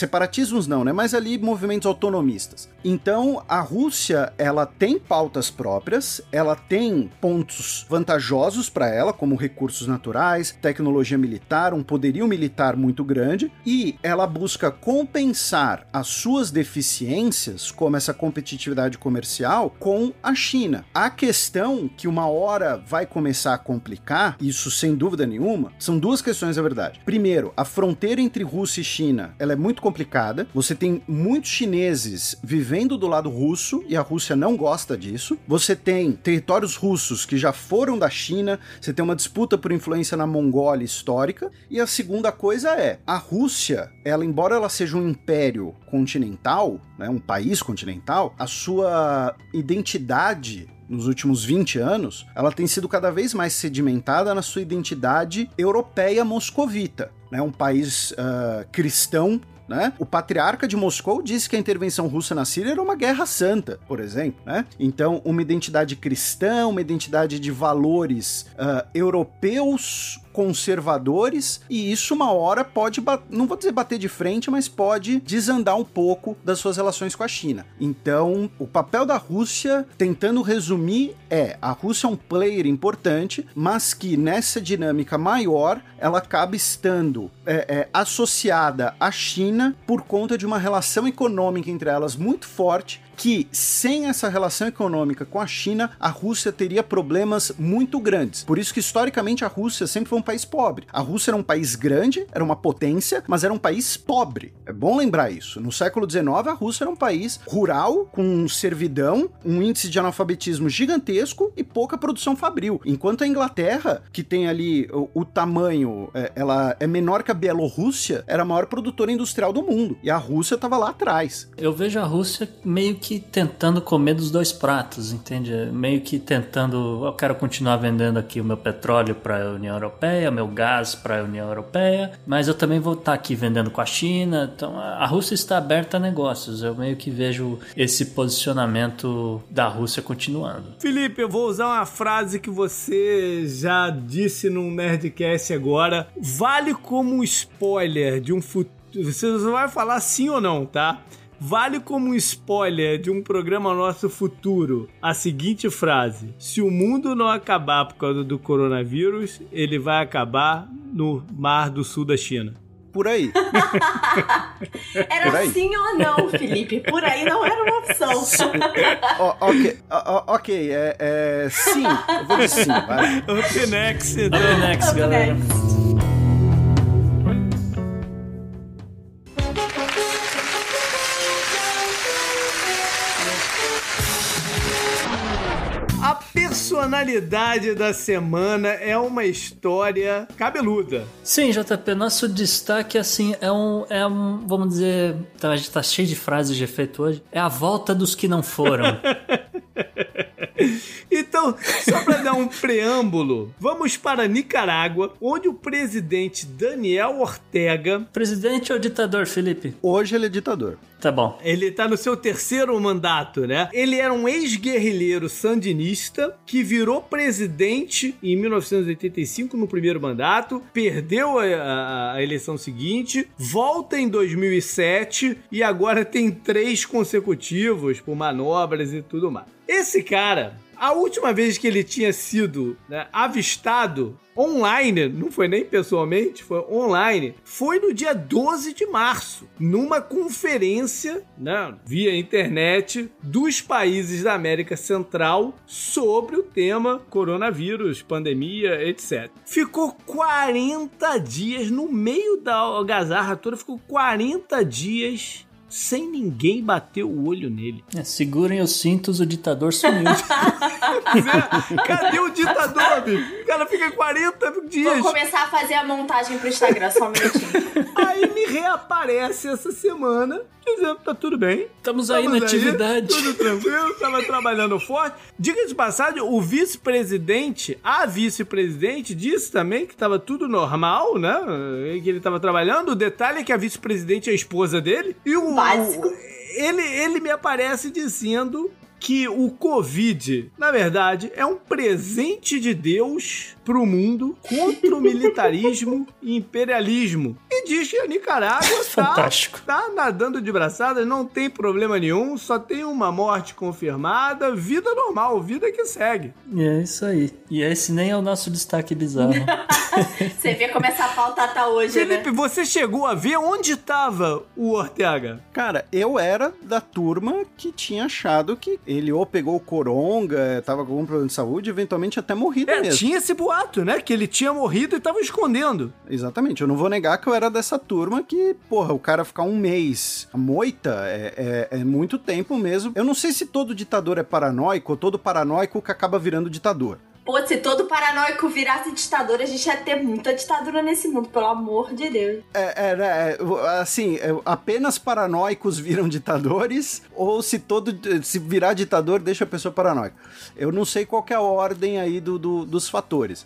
Separatismos não, né? Mas ali movimentos autonomistas. Então, a Rússia, ela tem pautas próprias, ela tem pontos vantajosos para ela, como recursos naturais, tecnologia militar, um poderio militar muito grande, e ela busca compensar as suas deficiências, como essa competitividade comercial com a China. A questão que uma hora vai começar a complicar, isso sem dúvida nenhuma, são duas questões, na verdade. Primeiro, a fronteira entre Rússia e China, ela é muito complicada. Você tem muitos chineses vivendo do lado russo e a Rússia não gosta disso. Você tem territórios russos que já foram da China, você tem uma disputa por influência na Mongólia histórica. E a segunda coisa é, a Rússia, ela embora ela seja um império continental, né, um país continental, a sua identidade nos últimos 20 anos, ela tem sido cada vez mais sedimentada na sua identidade europeia moscovita, né? um país uh, cristão né? O patriarca de Moscou disse que a intervenção russa na Síria era uma guerra santa, por exemplo. Né? Então, uma identidade cristã, uma identidade de valores uh, europeus conservadores e isso uma hora pode, não vou dizer bater de frente, mas pode desandar um pouco das suas relações com a China. Então, o papel da Rússia, tentando resumir, é a Rússia é um player importante, mas que nessa dinâmica maior ela acaba estando é, é, associada à China por conta de uma relação econômica entre elas muito forte que sem essa relação econômica com a China, a Rússia teria problemas muito grandes. Por isso que historicamente a Rússia sempre foi um país pobre. A Rússia era um país grande, era uma potência, mas era um país pobre. É bom lembrar isso. No século XIX, a Rússia era um país rural, com servidão, um índice de analfabetismo gigantesco e pouca produção fabril. Enquanto a Inglaterra, que tem ali o, o tamanho, é, ela é menor que a Bielorrússia, era a maior produtora industrial do mundo. E a Rússia estava lá atrás. Eu vejo a Rússia meio que que tentando comer dos dois pratos, entende? Meio que tentando, eu quero continuar vendendo aqui o meu petróleo para a União Europeia, meu gás para a União Europeia, mas eu também vou estar tá aqui vendendo com a China. Então a Rússia está aberta a negócios. Eu meio que vejo esse posicionamento da Rússia continuando. Felipe, eu vou usar uma frase que você já disse num Nerdcast agora. Vale como spoiler de um futuro. Você vai falar sim ou não, tá? Vale como spoiler de um programa nosso futuro a seguinte frase: Se o mundo não acabar por causa do coronavírus, ele vai acabar no Mar do Sul da China. Por aí. <laughs> era Por aí. sim ou não, Felipe? Por aí não era uma opção. oh, ok, oh, ok, é, é, sim. Eu vou dizer sim, vai. Up next, então. Up next, Up galera. Next. Personalidade da semana é uma história cabeluda. Sim, JP, nosso destaque, assim, é um, é um vamos dizer, tá, a gente tá cheio de frases de efeito hoje, é a volta dos que não foram. <laughs> Então, só para dar um preâmbulo, vamos para Nicarágua, onde o presidente Daniel Ortega. Presidente ou ditador, Felipe? Hoje ele é ditador. Tá bom. Ele tá no seu terceiro mandato, né? Ele era um ex-guerrilheiro sandinista que virou presidente em 1985 no primeiro mandato, perdeu a, a, a eleição seguinte, volta em 2007 e agora tem três consecutivos por manobras e tudo mais. Esse cara, a última vez que ele tinha sido né, avistado online, não foi nem pessoalmente, foi online, foi no dia 12 de março, numa conferência, né, via internet, dos países da América Central sobre o tema coronavírus, pandemia, etc. Ficou 40 dias no meio da algazarra toda, ficou 40 dias sem ninguém bater o olho nele. É, segurem os cintos, o ditador sumiu. <laughs> Cadê o ditador, amigo? O cara fica 40 dias. Vou começar a fazer a montagem pro Instagram, só um minutinho. Aí me reaparece essa semana dizendo tá tudo bem. Estamos aí na atividade. Tudo tranquilo, tava trabalhando forte. Diga de passagem, o vice-presidente, a vice-presidente, disse também que tava tudo normal, né? Que ele tava trabalhando. O detalhe é que a vice-presidente é a esposa dele. E o. Básico. Ele, ele me aparece dizendo que o Covid, na verdade, é um presente de Deus para o mundo contra o militarismo <laughs> e imperialismo. E diz que a Nicarágua tá, tá nadando de braçada, não tem problema nenhum, só tem uma morte confirmada, vida normal, vida que segue. E é isso aí. E esse nem é o nosso destaque bizarro. <laughs> <laughs> você vê como essa pauta tá hoje, né? Felipe, né? você chegou a ver onde estava o Ortega? Cara, eu era da turma que tinha achado que ele ou pegou o coronga, tava com algum problema de saúde, eventualmente até morrido é, mesmo. tinha esse boato, né? Que ele tinha morrido e tava escondendo. Exatamente. Eu não vou negar que eu era dessa turma que, porra, o cara ficar um mês moita é, é, é muito tempo mesmo. Eu não sei se todo ditador é paranoico ou todo paranoico que acaba virando ditador. Pô, se todo paranoico virasse ditador, a gente ia ter muita ditadura nesse mundo, pelo amor de Deus. É, é, né, é assim, é, apenas paranoicos viram ditadores, ou se todo se virar ditador, deixa a pessoa paranoica. Eu não sei qual é a ordem aí do, do dos fatores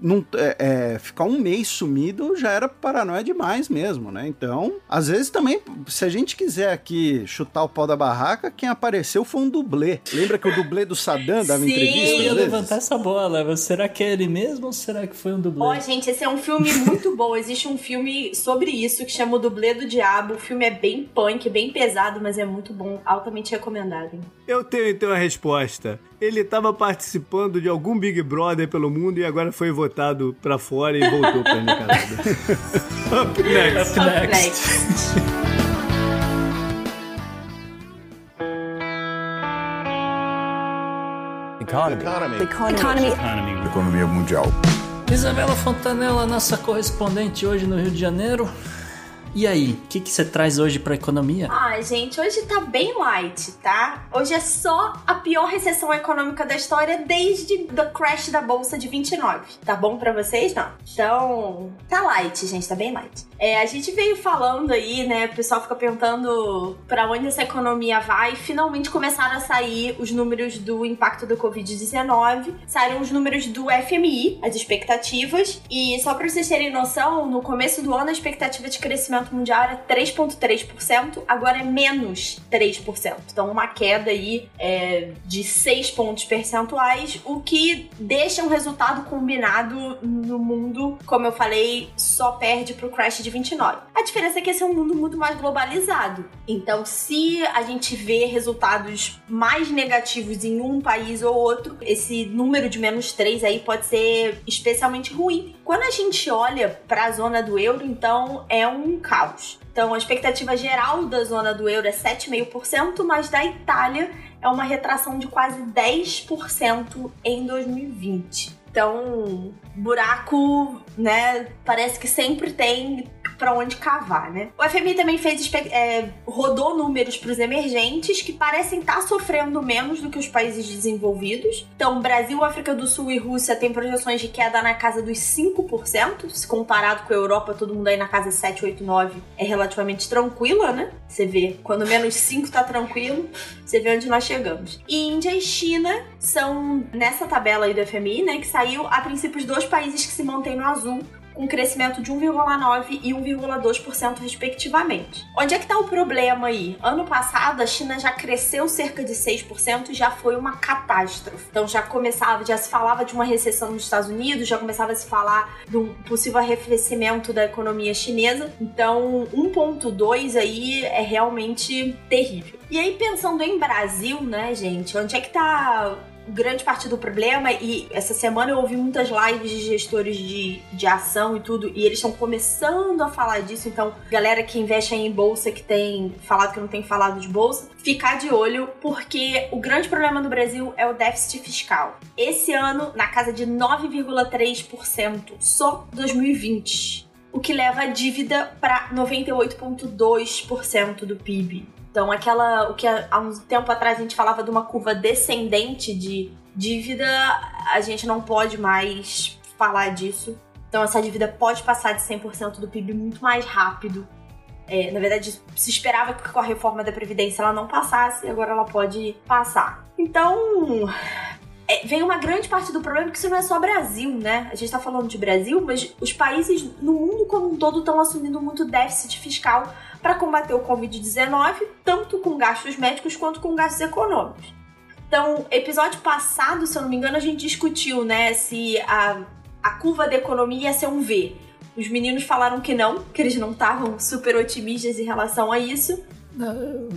não, é, é, ficar um mês sumido já era paranoia demais mesmo, né? Então, às vezes também, se a gente quiser aqui chutar o pau da barraca, quem apareceu foi um dublê. Lembra que o dublê do Saddam dava Sim. entrevista? Eu ia às vezes? levantar essa bola. mas Será que é ele mesmo ou será que foi um dublê? Ó, gente, esse é um filme muito bom. Existe um filme sobre isso que chama O Dublê do Diabo. O filme é bem punk, bem pesado, mas é muito bom. Altamente recomendado. hein? Eu tenho então a resposta. Ele estava participando de algum Big Brother pelo mundo e agora foi votado pra fora e voltou pra Nicarágua. <laughs> Up next. Up Up next. next. Economia mundial. Isabela Fontanella, nossa correspondente hoje no Rio de Janeiro. E aí, o que, você traz hoje pra economia? Ah, gente, hoje tá bem light, tá? Hoje é só a pior recessão econômica da história desde o crash da bolsa de 29. Tá bom pra vocês? Não. Então, tá light, gente, tá bem light. É, a gente veio falando aí, né? O pessoal fica perguntando pra onde essa economia vai. Finalmente começaram a sair os números do impacto do Covid-19. Saíram os números do FMI, as expectativas. E só pra vocês terem noção, no começo do ano a expectativa de crescimento mundial era 3,3%, agora é menos 3%. Então, uma queda aí é, de 6 pontos percentuais, o que deixa um resultado combinado no mundo, como eu falei, só perde pro crash de 29. A diferença é que esse é um mundo muito mais globalizado. Então, se a gente vê resultados mais negativos em um país ou outro, esse número de menos 3 aí pode ser especialmente ruim. Quando a gente olha para a zona do euro, então é um caos. Então, a expectativa geral da zona do euro é 7,5%, mas da Itália é uma retração de quase 10% em 2020. Então, buraco, né, parece que sempre tem para onde cavar, né? O FMI também fez é, rodou números para os emergentes que parecem estar tá sofrendo menos do que os países desenvolvidos. Então, Brasil, África do Sul e Rússia têm projeções de queda na casa dos 5%, se comparado com a Europa, todo mundo aí na casa 7, 8, 9 é relativamente tranquila, né? Você vê, quando menos 5 tá tranquilo, você vê onde nós chegamos. Índia e China são nessa tabela aí do FMI, né, que saiu a princípio os dois países que se mantêm no azul um crescimento de 1,9% e 1,2% respectivamente. Onde é que está o problema aí? Ano passado, a China já cresceu cerca de 6% e já foi uma catástrofe. Então já começava, já se falava de uma recessão nos Estados Unidos, já começava a se falar um possível arrefecimento da economia chinesa. Então, 1,2 aí é realmente terrível. E aí, pensando em Brasil, né, gente, onde é que tá grande parte do problema, e essa semana eu ouvi muitas lives de gestores de, de ação e tudo, e eles estão começando a falar disso, então, galera que investe em bolsa, que tem falado que não tem falado de bolsa, ficar de olho, porque o grande problema do Brasil é o déficit fiscal. Esse ano, na casa de 9,3%, só 2020. O que leva a dívida para 98,2% do PIB. Então, aquela. O que há um tempo atrás a gente falava de uma curva descendente de dívida, a gente não pode mais falar disso. Então, essa dívida pode passar de 100% do PIB muito mais rápido. É, na verdade, se esperava que com a reforma da Previdência ela não passasse, agora ela pode passar. Então, é, vem uma grande parte do problema, porque isso não é só Brasil, né? A gente tá falando de Brasil, mas os países no mundo como um todo estão assumindo muito déficit fiscal para combater o Covid-19, tanto com gastos médicos quanto com gastos econômicos. Então, episódio passado, se eu não me engano, a gente discutiu, né, se a, a curva da economia ia ser um V. Os meninos falaram que não, que eles não estavam super otimistas em relação a isso.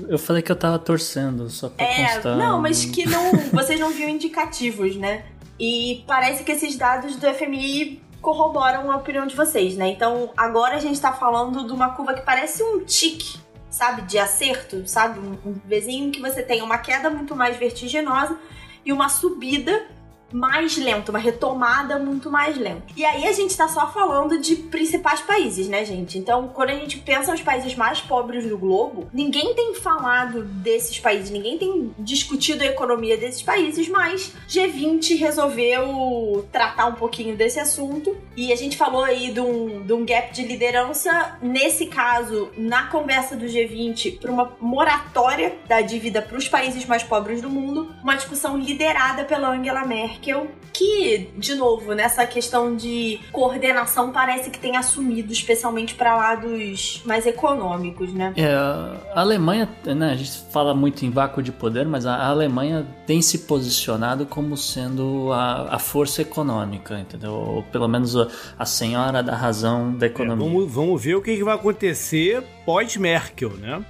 Eu falei que eu tava torcendo, só pra É, constar. não, mas que não, vocês não viram indicativos, né? E parece que esses dados do FMI corroboram a opinião de vocês, né? Então, agora a gente tá falando de uma curva que parece um tique, sabe? De acerto, sabe? Um, um vizinho que você tem uma queda muito mais vertiginosa e uma subida mais lenta, uma retomada muito mais lenta. E aí a gente tá só falando de principais países, né, gente? Então, quando a gente pensa nos países mais pobres do globo, ninguém tem falado desses países, ninguém tem discutido a economia desses países, mas G20 resolveu tratar um pouquinho desse assunto e a gente falou aí de um, de um gap de liderança, nesse caso, na conversa do G20, para uma moratória da dívida para os países mais pobres do mundo, uma discussão liderada pela Angela Merkel Merkel, que, de novo, nessa questão de coordenação parece que tem assumido, especialmente para lados mais econômicos, né? É, a Alemanha, né, a gente fala muito em vácuo de poder, mas a Alemanha tem se posicionado como sendo a, a força econômica, entendeu? Ou pelo menos a, a senhora da razão da economia. É, vamos, vamos ver o que, que vai acontecer pós-Merkel, né?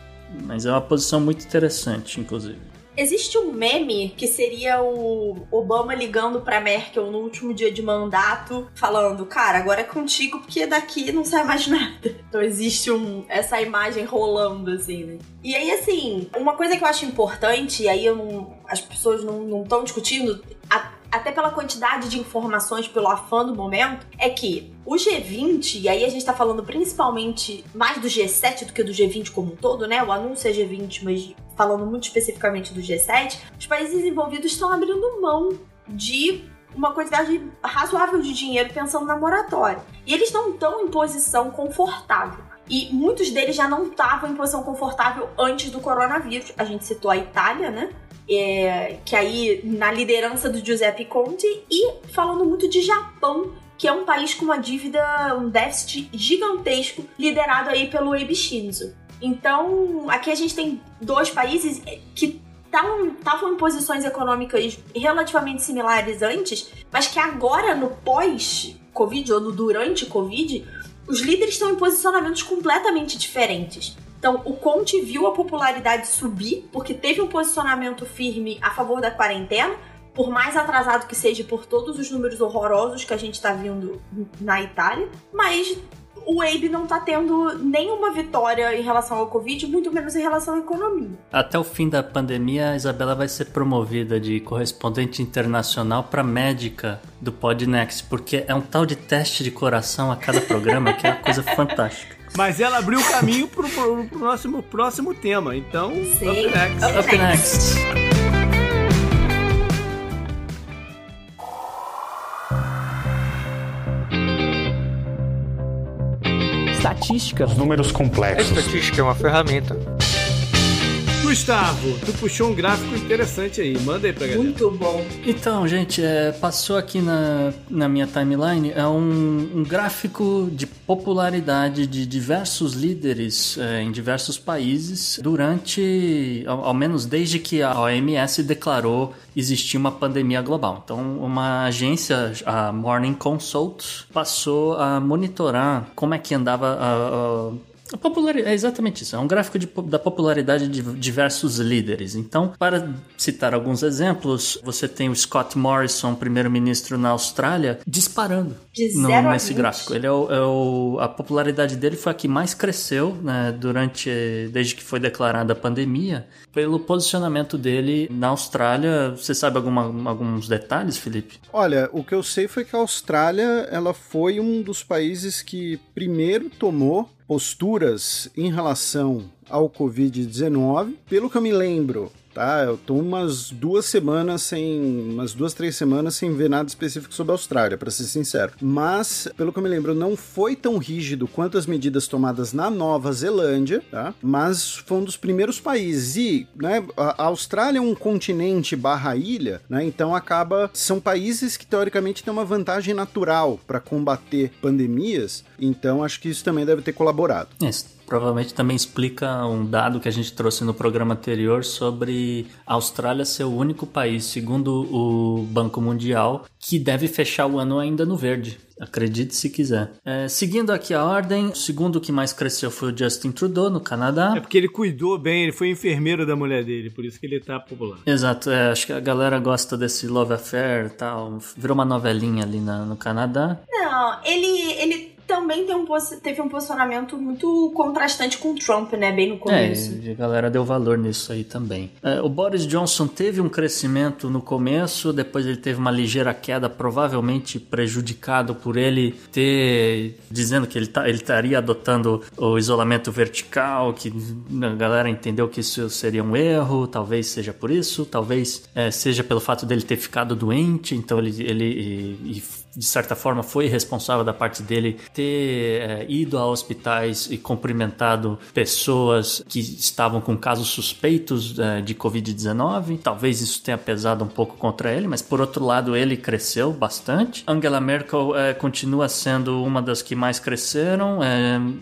Mas é uma posição muito interessante, inclusive. Existe um meme que seria o Obama ligando pra Merkel no último dia de mandato, falando: Cara, agora é contigo porque daqui não sai mais nada. <laughs> Então existe um, essa imagem rolando, assim, né? E aí, assim, uma coisa que eu acho importante, e aí não, as pessoas não estão discutindo, a, até pela quantidade de informações, pelo afã do momento, é que o G20, e aí a gente tá falando principalmente mais do G7 do que do G20 como um todo, né? O anúncio é G20, mas falando muito especificamente do G7, os países envolvidos estão abrindo mão de uma quantidade razoável de dinheiro pensando na moratória. E eles não estão em posição confortável. E muitos deles já não estavam em posição confortável antes do coronavírus. A gente citou a Itália, né? É, que aí na liderança do Giuseppe Conte e falando muito de Japão, que é um país com uma dívida, um déficit gigantesco, liderado aí pelo Abe Shinzo. Então, aqui a gente tem dois países que estavam em posições econômicas relativamente similares antes, mas que agora, no pós-Covid ou no durante Covid, os líderes estão em posicionamentos completamente diferentes. Então, o Conte viu a popularidade subir porque teve um posicionamento firme a favor da quarentena, por mais atrasado que seja por todos os números horrorosos que a gente está vindo na Itália, mas o Abe não tá tendo nenhuma vitória em relação ao Covid, muito menos em relação à economia. Até o fim da pandemia, a Isabela vai ser promovida de correspondente internacional para médica do Podnext, porque é um tal de teste de coração a cada programa que é uma coisa <laughs> fantástica. Mas ela abriu o caminho pro, pro, pro próximo, próximo tema, então Sim. up next. Up Up next. Estatística. Os números A complexos. estatística é uma ferramenta. Gustavo, tu puxou um gráfico interessante aí. Manda aí pra galera. Muito bom. Então, gente, é, passou aqui na, na minha timeline é um, um gráfico de popularidade de diversos líderes é, em diversos países durante, ao, ao menos desde que a OMS declarou existir uma pandemia global. Então, uma agência, a Morning Consult, passou a monitorar como é que andava a, a a popularidade, é exatamente isso. É um gráfico de da popularidade de diversos líderes. Então, para citar alguns exemplos, você tem o Scott Morrison, primeiro-ministro na Austrália, disparando no- nesse 20. gráfico. Ele é o, é o- a popularidade dele foi a que mais cresceu né, durante desde que foi declarada a pandemia, pelo posicionamento dele na Austrália. Você sabe alguma- alguns detalhes, Felipe? Olha, o que eu sei foi que a Austrália ela foi um dos países que primeiro tomou posturas em relação ao Covid-19. Pelo que eu me lembro, tá? Eu tô umas duas semanas sem, umas duas, três semanas sem ver nada específico sobre a Austrália, para ser sincero. Mas, pelo que eu me lembro, não foi tão rígido quanto as medidas tomadas na Nova Zelândia, tá? Mas foi um dos primeiros países e, né, a Austrália é um continente barra ilha, né? Então acaba são países que teoricamente têm uma vantagem natural para combater pandemias. Então acho que isso também deve ter colaborado. Isso provavelmente também explica um dado que a gente trouxe no programa anterior sobre a Austrália ser o único país, segundo o Banco Mundial, que deve fechar o ano ainda no verde. Acredite se quiser. É, seguindo aqui a ordem, o segundo que mais cresceu foi o Justin Trudeau, no Canadá. É porque ele cuidou bem, ele foi enfermeiro da mulher dele, por isso que ele tá popular. Exato, é, acho que a galera gosta desse Love Affair e tal. Virou uma novelinha ali na- no Canadá. Não, ele, ele também um, teve um posicionamento muito contrastante com o Trump, né? Bem no começo. É, a galera deu valor nisso aí também. É, o Boris Johnson teve um crescimento no começo, depois ele teve uma ligeira queda, provavelmente prejudicado por ele ter. dizendo que ele, tá, ele estaria adotando o isolamento vertical, que a galera entendeu que isso seria um erro, talvez seja por isso, talvez é, seja pelo fato dele ter ficado doente, então ele. ele e- e de certa forma foi responsável da parte dele ter é, ido a hospitais e cumprimentado pessoas que estavam com casos suspeitos é, de Covid-19. Talvez isso tenha pesado um pouco contra ele, mas por outro lado ele cresceu bastante. Angela Merkel é, continua sendo uma das que mais cresceram.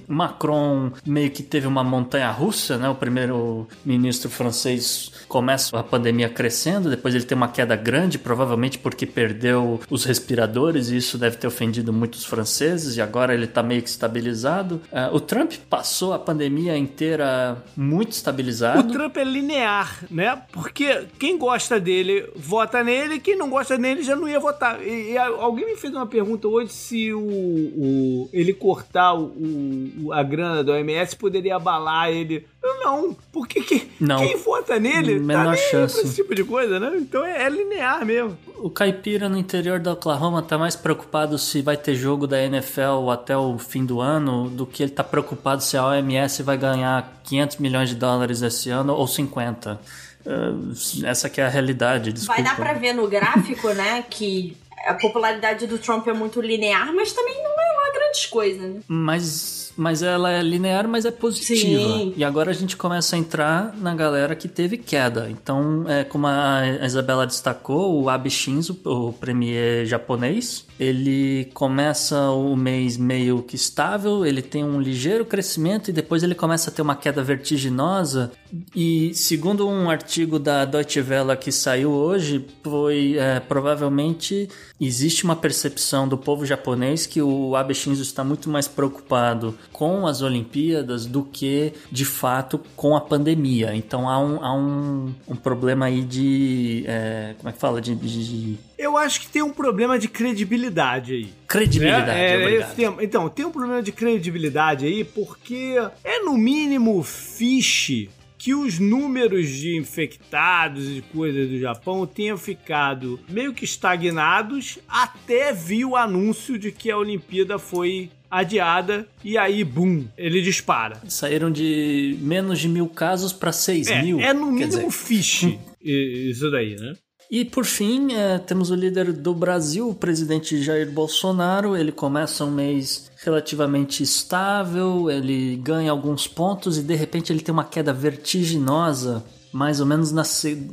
Macron meio que teve uma montanha russa, né? O primeiro ministro francês começa a pandemia crescendo, depois ele tem uma queda grande, provavelmente porque perdeu os respiradores e isso deve ter ofendido muitos franceses e agora ele está meio que estabilizado. Uh, o Trump passou a pandemia inteira muito estabilizado. O Trump é linear, né? Porque quem gosta dele vota nele, quem não gosta dele já não ia votar. E, e alguém me fez uma pergunta hoje se o, o ele cortar o, a grana do OMS poderia abalar ele. Eu não, porque que, não. quem vota nele Menor tá chance. esse tipo de coisa, né? Então é, é linear mesmo. O caipira no interior da Oklahoma tá mais preocupado se vai ter jogo da NFL até o fim do ano do que ele tá preocupado se a OMS vai ganhar 500 milhões de dólares esse ano ou 50. Uh, essa que é a realidade, desculpa. Vai dar pra ver no gráfico, né, que a popularidade do Trump é muito linear, mas também não é lá grandes coisas, né? Mas mas ela é linear, mas é positiva. Sim. E agora a gente começa a entrar na galera que teve queda. Então, é, como a Isabela destacou, o Abe Shinzo, o premier japonês, ele começa o mês meio que estável, ele tem um ligeiro crescimento e depois ele começa a ter uma queda vertiginosa. E segundo um artigo da Deutsche Welle que saiu hoje, foi é, provavelmente existe uma percepção do povo japonês que o Abe Shinzo está muito mais preocupado com as Olimpíadas do que de fato com a pandemia. Então há um, há um, um problema aí de. É, como é que fala? de, de eu acho que tem um problema de credibilidade aí. Credibilidade, é, é tem, Então, tem um problema de credibilidade aí porque é no mínimo fiche que os números de infectados e coisas do Japão tenham ficado meio que estagnados até vir o anúncio de que a Olimpíada foi adiada e aí, bum, ele dispara. Saíram de menos de mil casos para seis é, mil. É no mínimo dizer... fiche isso daí, né? E por fim, é, temos o líder do Brasil, o presidente Jair Bolsonaro. Ele começa um mês relativamente estável, ele ganha alguns pontos e de repente ele tem uma queda vertiginosa, mais ou menos na,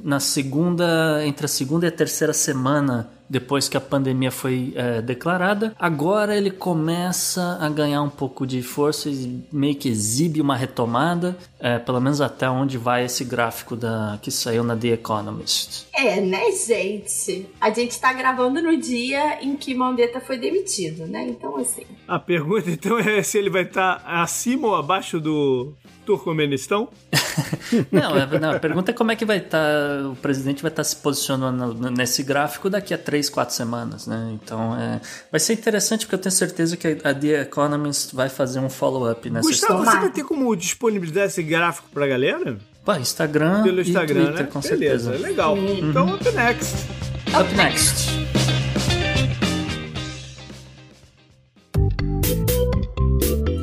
na segunda, entre a segunda e a terceira semana depois que a pandemia foi é, declarada. Agora ele começa a ganhar um pouco de força e meio que exibe uma retomada, é, pelo menos até onde vai esse gráfico da que saiu na The Economist. É, né, gente? A gente tá gravando no dia em que Mandetta foi demitido, né? Então, assim. A pergunta então é se ele vai estar tá acima ou abaixo do Turcomenistão? <laughs> não, a, não, a pergunta é como é que vai estar, tá, o presidente vai estar tá se posicionando nesse gráfico daqui a três, quatro semanas, né? Então é, vai ser interessante porque eu tenho certeza que a The Economist vai fazer um follow-up nessa Gustavo, história. você vai ter como disponibilizar esse gráfico pra galera? Pô, Instagram Pelo Instagram, Twitter, né? com Beleza, certeza. legal. Uhum. Então, up next. Up next.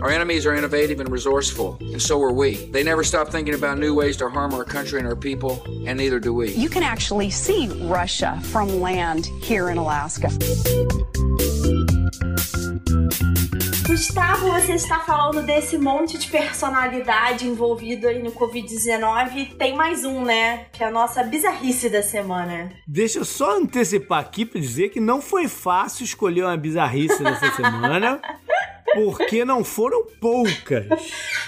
Our enemies are innovative and resourceful, and so are we. They never stop thinking about new ways to harm our country and our people, and neither do we. You can actually see Russia from land here in Alaska. Gustavo, você está falando desse monte de personalidade envolvido aí no Covid-19. Tem mais um, né? Que é a nossa bizarrice da semana. Deixa eu só antecipar aqui para dizer que não foi fácil escolher uma bizarrice dessa semana. <laughs> porque não foram poucas.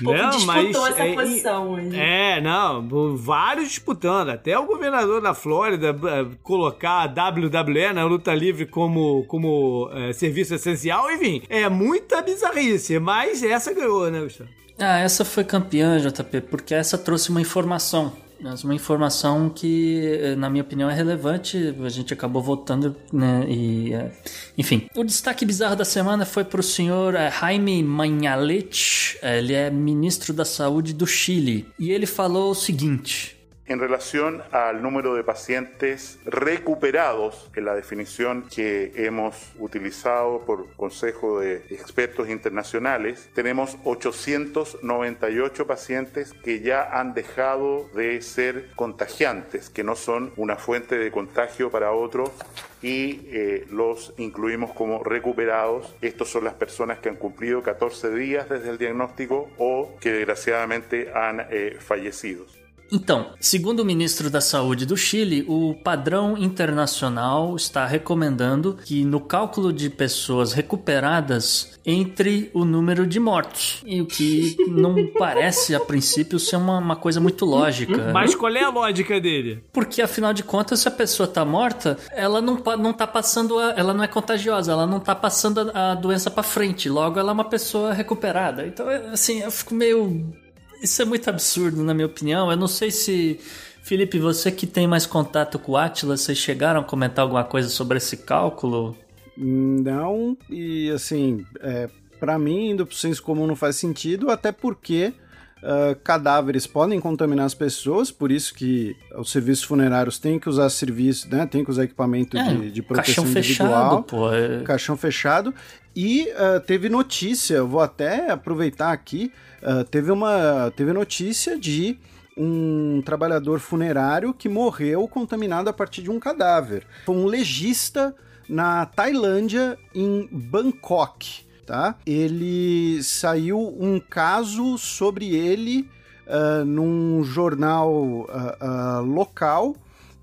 né? Mas essa é, posição. É, não, vários disputando. Até o governador da Flórida é, colocar a WWE na luta livre como, como é, serviço essencial, enfim, é muita bizarrice, mas essa ganhou, né, Gustavo? Ah, essa foi campeã, JP, porque essa trouxe uma informação uma informação que, eh, na minha opinião, é relevante. A gente acabou votando, né? E, eh, enfim. O destaque bizarro da semana foi para o senhor eh, Jaime Manhalet. Ele é ministro da Saúde do Chile. E ele falou o seguinte. En relación al número de pacientes recuperados, en la definición que hemos utilizado por Consejo de Expertos Internacionales, tenemos 898 pacientes que ya han dejado de ser contagiantes, que no son una fuente de contagio para otros y eh, los incluimos como recuperados. Estos son las personas que han cumplido 14 días desde el diagnóstico o que desgraciadamente han eh, fallecido. Então, segundo o ministro da Saúde do Chile, o padrão internacional está recomendando que no cálculo de pessoas recuperadas entre o número de mortos. E o que não parece, a princípio, ser uma, uma coisa muito lógica. Mas qual é a lógica dele? Porque afinal de contas, se a pessoa tá morta, ela não, não tá passando, a- ela não é contagiosa, ela não tá passando a, a doença pra frente. Logo, ela é uma pessoa recuperada. Então, é, assim, eu fico meio. Isso é muito absurdo, na minha opinião. Eu não sei se. Felipe, você que tem mais contato com o Atlas, vocês chegaram a comentar alguma coisa sobre esse cálculo? Não, e assim, é, para mim, indo pro senso comum não faz sentido, até porque ah, cadáveres podem contaminar as pessoas, por isso que os serviços funerários têm que usar serviço, né? Tem que usar equipamento É, de, de proteção caixão individual. fechado, pô. é- Caixão fechado. E ah, teve notícia, eu vou até aproveitar aqui, ah, teve uma teve notícia de um trabalhador funerário que morreu contaminado a partir de um cadáver. Foi um legista na Tailândia, em Bangkok, tá? Ele saiu um caso sobre ele ah, num jornal ah, ah, local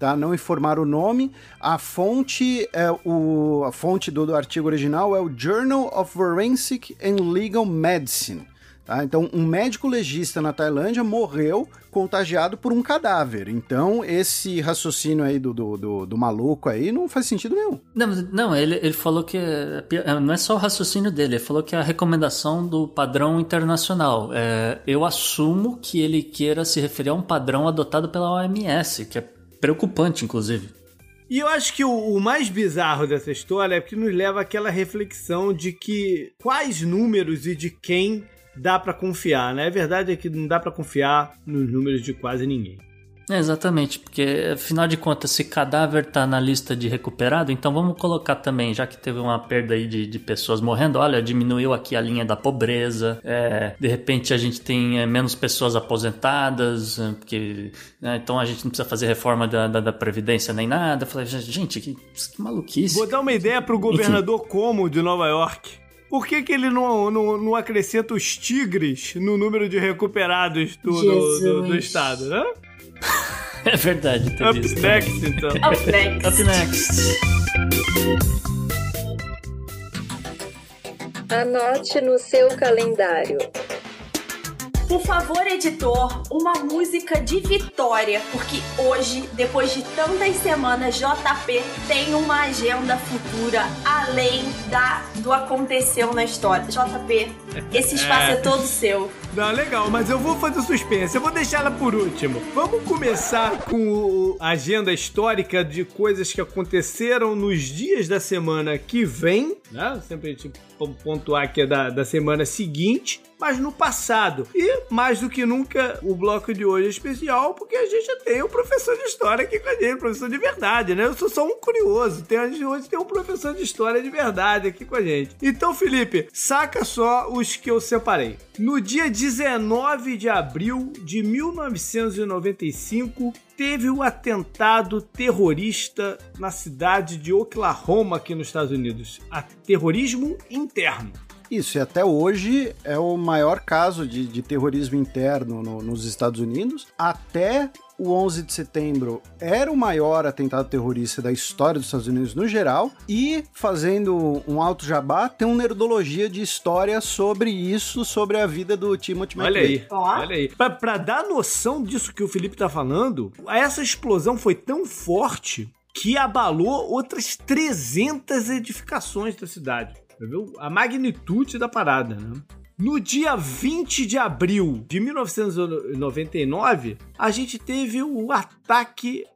tá? Não informaram o nome. A fonte é o a fonte do, do artigo original é o Journal of Forensic and Legal Medicine. Tá? Então, um médico legista na Tailândia morreu contagiado por um cadáver. Então, esse raciocínio aí do, do, do, do maluco aí não faz sentido nenhum. Não, não ele, ele falou que. é- é- Não é só o raciocínio dele, ele falou que é a recomendação do padrão internacional. É, eu assumo que ele queira se referir a um padrão adotado pela OMS, que é preocupante, inclusive. E eu acho que o, o mais bizarro dessa história é que nos leva àquela reflexão de que quais números e de quem dá pra confiar, né? A verdade é que não dá pra confiar nos números de quase ninguém. É, exatamente, porque afinal de contas, se cadáver tá na lista de recuperado, então vamos colocar também, já que teve uma perda aí de, de pessoas morrendo, olha, diminuiu aqui a linha da pobreza, é, de repente a gente tem é, menos pessoas aposentadas, é, porque, né, então a gente não precisa fazer reforma da, da, da Previdência nem nada. Eu falei, gente, que, que maluquice. Vou dar uma ideia pro governador Como de Nova York. Por que, que ele não, não, não acrescenta os tigres no número de recuperados do, do, do- do estado, né? <laughs> É verdade, teve Up isso. next, então. Up next. Up next. Anote no seu calendário. Por favor, editor, uma música de vitória, porque hoje, depois de tantas semanas, JP tem uma agenda futura além da do aconteceu na história. JP, esse espaço é, É. todo seu. Não, legal, mas eu vou fazer suspense. Eu vou deixar ela por último. Vamos começar com a agenda histórica de coisas que aconteceram nos dias da semana que vem, né? Sempre a gente pontuar que é da, da semana seguinte, mas no passado. E, mais do que nunca, o bloco de hoje é especial porque a gente tem um professor de história aqui com a gente, professor de verdade, né? Eu sou só um curioso. Tem, a gente hoje tem um professor de história de verdade aqui com a gente. Então, Felipe, saca só os que eu separei. No dia 19 de abril de 1995, teve o atentado terrorista na cidade de Oklahoma, aqui nos Estados Unidos. A terrorismo interno. Isso, e até hoje é o maior caso de, de terrorismo interno no- nos Estados Unidos. Até o 11 de setembro era o maior atentado terrorista da história dos Estados Unidos no geral. E, fazendo um alto jabá, tem uma nerdologia de história sobre isso, sobre a vida do Timothy Olha McVeigh. aí, olha aí. Pra, pra dar noção disso que o Felipe tá falando, essa explosão foi tão forte que abalou outras 300 edificações da cidade. Entendeu? A magnitude da parada, né? No dia 20 de abril de 1999, a gente teve o ataque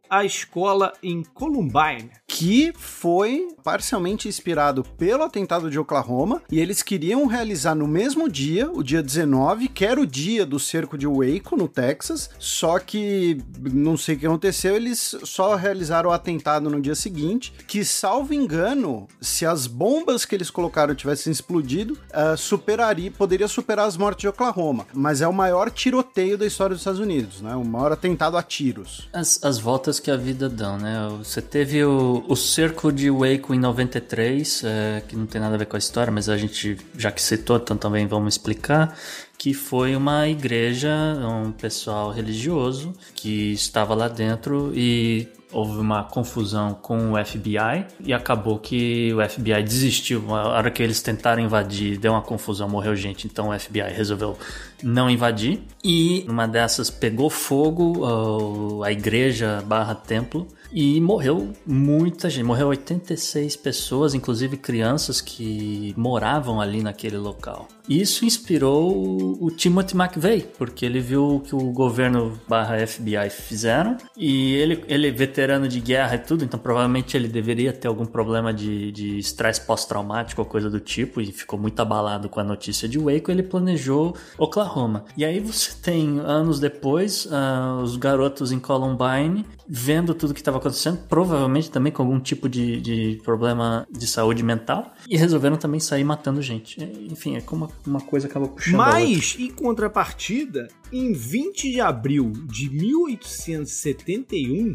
à escola em Columbine. que foi parcialmente inspirado pelo atentado de Oklahoma e eles queriam realizar no mesmo dia, o dia 19, que era o dia do cerco de Waco no Texas, só que não sei o que aconteceu, eles só realizaram o atentado no dia seguinte, que salvo engano, se as bombas que eles colocaram tivessem explodido, ah, superaria, poderia superar as mortes de Oklahoma, mas é o maior tiroteio da história dos Estados Unidos, né? O maior atentado a tiros. As, as voltas que a vida dão, né? Você teve o, o cerco de Waco em 93, é, que não tem nada a ver com a história, mas a gente, já que citou, então também vamos explicar que foi uma igreja, um pessoal religioso que estava lá dentro e houve uma confusão com o FBI e acabou que o FBI desistiu. A hora que eles tentaram invadir, deu uma confusão, morreu gente, então o FBI resolveu não invadir. E numa dessas pegou fogo a igreja barra templo e morreu muita gente, morreu 86 pessoas, inclusive crianças que moravam ali naquele local. Isso inspirou o Timothy McVeigh, porque ele viu o que o governo barra FBI fizeram e ele, ele é veterano de guerra e tudo, então provavelmente ele deveria ter algum problema de estresse pós-traumático ou coisa do tipo e ficou muito abalado com a notícia de Waco, ele planejou Oklahoma. E aí você tem, anos depois, uh, os garotos em Columbine vendo tudo que estava acontecendo, provavelmente também com algum tipo de, de problema de saúde mental, e resolveram também sair matando gente. Enfim, é como uma coisa acaba puxando. Mas, em contrapartida, em 20 de abril de 1871,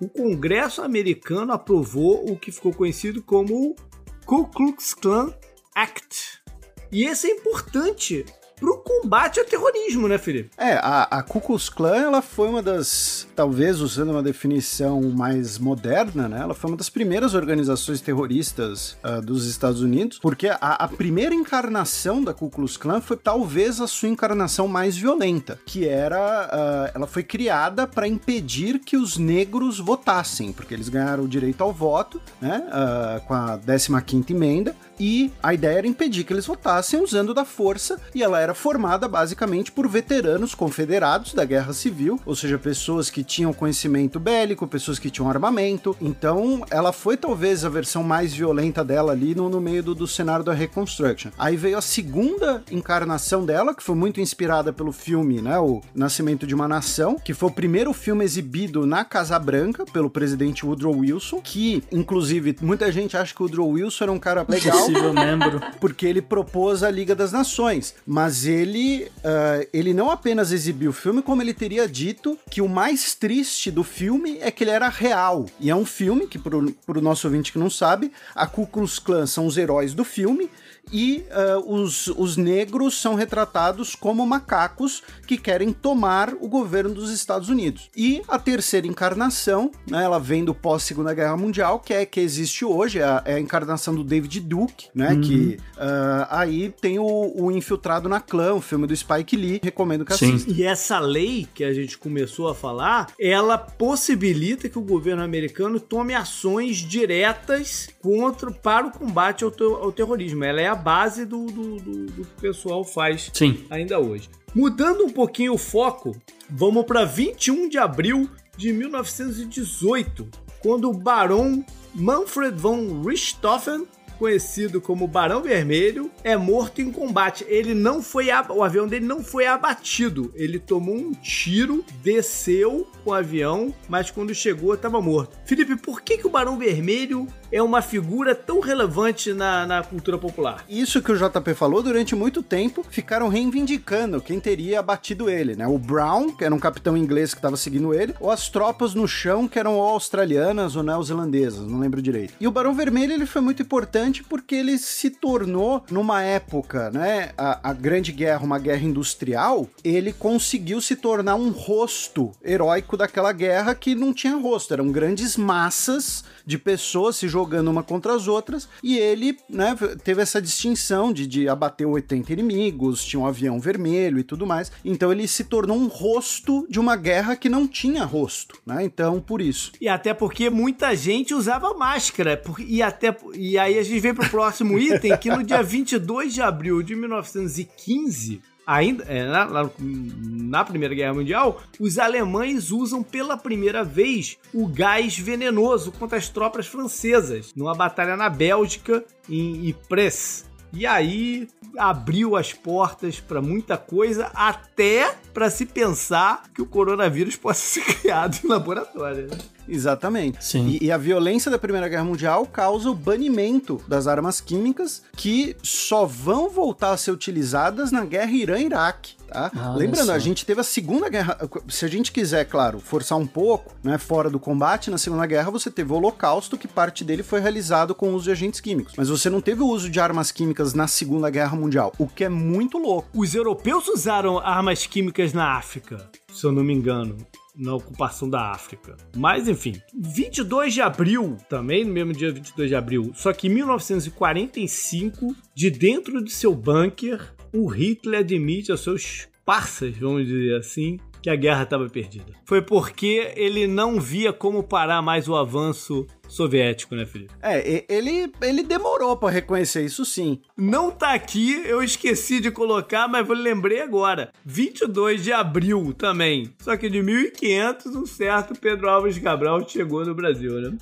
o Congresso americano aprovou o que ficou conhecido como o Ku Klux Klan Act. E esse é importante pro combate ao terrorismo, né, Felipe? É, a, a Ku Klux Klan, ela foi uma das, talvez usando uma definição mais moderna, né, ela foi uma das primeiras organizações terroristas uh, dos Estados Unidos, porque a, a, primeira encarnação da Ku Klux Klan foi talvez a sua encarnação mais violenta, que era, uh, ela foi criada para impedir que os negros votassem, porque eles ganharam o direito ao voto, né, uh, com a 15ª emenda, e a ideia era impedir que eles votassem usando da força, e ela era formada basicamente por veteranos confederados da Guerra Civil, ou seja, pessoas que tinham conhecimento bélico, pessoas que tinham armamento. Então, ela foi talvez a versão mais violenta dela ali no, no meio do, do cenário da Reconstruction. Aí veio a segunda encarnação dela, que foi muito inspirada pelo filme, né, o Nascimento de uma Nação, que foi o primeiro filme exibido na Casa Branca pelo presidente Woodrow Wilson, que inclusive muita gente acha que o Woodrow Wilson era um cara legal, possível membro, <laughs> porque ele propôs a Liga das Nações, mas ele, uh, ele não apenas exibiu o filme, como ele teria dito que o mais triste do filme é que ele era real. E é um filme que, pro, pro nosso ouvinte que não sabe, a Ku Klux Klan são os heróis do filme, e uh, os, os negros são retratados como macacos que querem tomar o governo dos Estados Unidos. E a terceira encarnação, né, ela vem do pós-Segunda Guerra Mundial, que é que existe hoje, é a, é a encarnação do David Duke, né, uhum. que uh, aí tem o, o, Infiltrado na Clã, o filme do Spike Lee, recomendo que assista. E essa lei que a gente começou a falar, ela possibilita que o governo americano tome ações diretas contra, para o combate ao, ao terrorismo. Ela é a base do, do, do, do que o pessoal faz Sim. ainda hoje. Mudando um pouquinho o foco, vamos para 21 de abril de 1918, quando o Barão Manfred von Richthofen conhecido como Barão Vermelho, é morto em combate. Ele não foi o avião dele não foi abatido. Ele tomou um tiro, desceu com o avião, mas quando chegou estava morto. Felipe, por que, que o Barão Vermelho é uma figura tão relevante na, na cultura popular? Isso que o JP falou, durante muito tempo ficaram reivindicando quem teria abatido ele, né? O Brown, que era um capitão inglês que estava seguindo ele, ou as tropas no chão que eram ou australianas ou neozelandesas, não lembro direito. E o Barão Vermelho ele foi muito importante porque ele se tornou numa época, né, a, a Grande Guerra, uma guerra industrial, ele conseguiu se tornar um rosto heróico daquela guerra que não tinha rosto, eram grandes massas de pessoas se jogando uma contra as outras, e ele né, teve essa distinção de, de abater 80 inimigos, tinha um avião vermelho e tudo mais, então ele se tornou um rosto de uma guerra que não tinha rosto, né? Então, por isso. E até porque muita gente usava máscara, e até e aí a gente vem pro próximo item, que no dia 22 de abril de 1915, ainda é, na, na, Primeira Guerra Mundial, os alemães usam pela primeira vez o gás venenoso contra as tropas francesas, numa batalha na Bélgica, em Ypres. E aí abriu as portas para muita coisa, até para se pensar que o coronavírus possa <laughs> ser criado em laboratório. Né? Exatamente. Sim. E, e, a violência da Primeira Guerra Mundial causa o banimento das armas químicas que só vão voltar a ser utilizadas na guerra Irã-Iraque. Tá? Olha Lembrando, a gente teve a Segunda Guerra. Se a gente quiser, claro, forçar um pouco, né, fora do combate, na Segunda Guerra você teve o Holocausto, que parte dele foi realizado com o uso de agentes químicos. Mas você não teve o uso de armas químicas na Segunda Guerra Mundial, o que é muito louco. Os europeus usaram armas químicas na África, se eu não me engano. Na ocupação da África. Mas enfim, 22 de abril, também no mesmo dia 22 de abril, só que em 1945, de dentro de seu bunker, o Hitler admite aos seus parceiros, vamos dizer assim, que a guerra estava perdida. Foi porque ele não via como parar mais o avanço soviético, né, Felipe? É, ele, ele demorou pra reconhecer isso sim. Não tá aqui, eu esqueci de colocar, mas eu lembrei agora. 22 de abril também. Só que de 1500, um certo Pedro Álvares Cabral chegou no Brasil, né?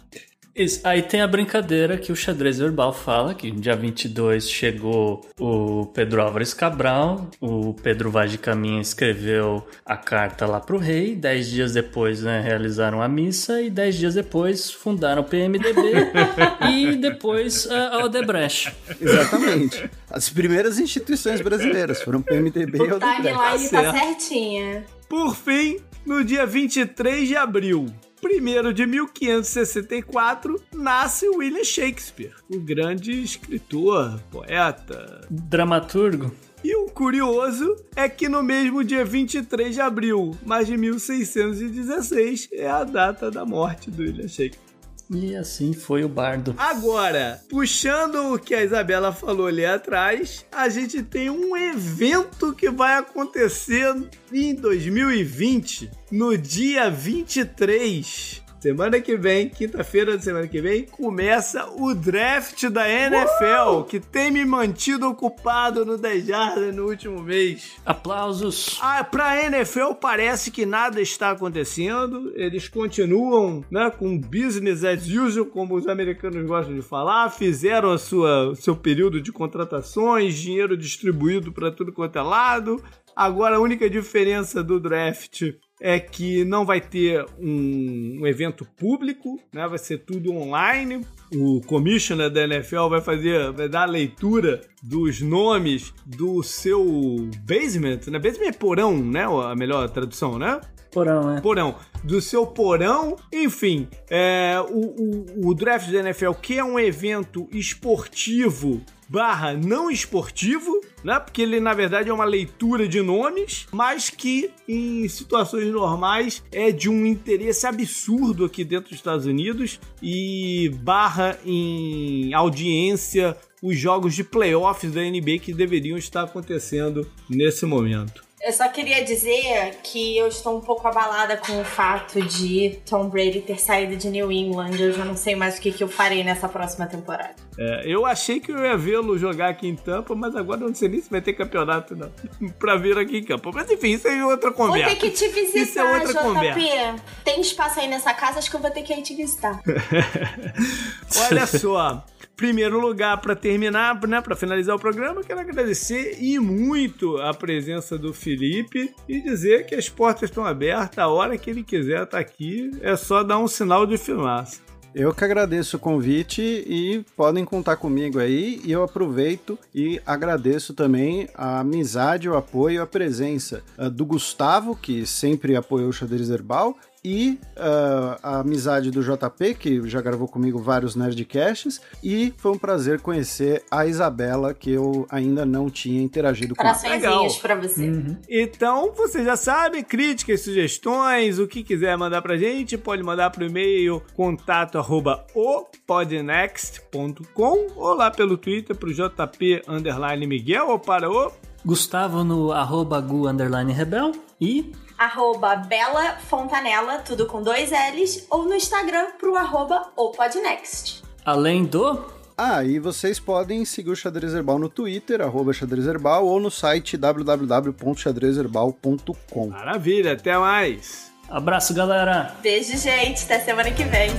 Isso. Aí tem a brincadeira que o xadrez verbal fala, que no dia 22 chegou o Pedro Álvares Cabral, o Pedro Vaz de Caminha escreveu a carta lá pro rei, dez dias depois né, realizaram a missa e dez dias depois fundaram o PMDB <laughs> e depois a Odebrecht. Exatamente. As primeiras instituições brasileiras foram PMDB e O Odebrecht. timeline Tá certinha. Por fim, no dia 23 de abril, primeiro de 1564, nasce William Shakespeare, o grande escritor, poeta, Dramaturgo. E o curioso é que no mesmo dia 23 de abril, mas de 1616, é a data da morte do William Shakespeare. E assim foi o bardo. Agora, puxando o que a Isabela falou ali atrás, a gente tem um evento que vai acontecer em 2020, no dia 23. Semana que vem, quinta-feira da semana que vem, começa o draft da NFL, que tem me mantido ocupado no 10 Jardas no último mês. Aplausos. Ah, pra NFL parece que nada está acontecendo. Eles continuam, né, com business as usual, como os americanos gostam de falar. Fizeram a sua seu período de contratações, dinheiro distribuído para tudo quanto é lado. Agora a única diferença do draft é que não vai ter um, um evento público, né? Vai ser tudo online. O commissioner da NFL vai fazer, vai dar a leitura dos nomes do seu basement, né? Basement é porão, né? A melhor tradução, né? Porão, né? Porão. Do seu porão. Enfim, é, o, o, o draft da NFL, que é um evento esportivo barra não esportivo, né? Porque ele, na verdade, é uma leitura de nomes, mas que em situações normais é de um interesse absurdo aqui dentro dos Estados Unidos e barra em audiência os jogos de playoffs da NBA que deveriam estar acontecendo nesse momento. Eu só queria dizer que eu estou um pouco abalada com o fato de Tom Brady ter saído de New England. Eu já não sei mais o que, que eu farei nessa próxima temporada. É, eu achei que eu ia vê-lo jogar aqui em Tampa, mas agora eu não sei nem se vai ter campeonato não, <laughs> pra vir aqui em Tampa. Mas enfim, isso é outra Vou conversa. ter que te visitar, Isso é outra JP. conversa. Tem espaço aí nessa casa, acho que eu vou ter que ir te visitar. <laughs> Olha só, primeiro lugar para terminar, né, para finalizar o programa, quero agradecer e muito a presença do Felipe e dizer que as portas estão abertas, a hora que ele quiser estar aqui, é só dar um sinal de fumaça. Eu que agradeço o convite e podem contar comigo aí. E eu aproveito e agradeço também a amizade, o apoio, a presença ah, do Gustavo, que sempre apoiou o Xadrez Herbal, e ah, a amizade do JP, que já gravou comigo vários Nerdcasts. E foi um prazer conhecer a Isabela, que eu ainda não tinha interagido com ela. Coraçõezinhos pra você. Então, você já sabe, críticas, sugestões, o que quiser mandar pra gente, pode mandar pro e-mail contato arroba opodnext.com ou lá pelo Twitter pro JP underline Miguel ou para o Gustavo no arroba gu underline rebel e Arroba Bela Fontanella, tudo com dois L's, ou no Instagram pro arroba opodnext. além do Ah, e vocês podem seguir o Xadrez Herbal no Twitter, arroba Xadrez Herbal, ou no site www.xadrezherbal.com. Maravilha, até mais! abraço galera. Beijo, gente. Até semana que vem.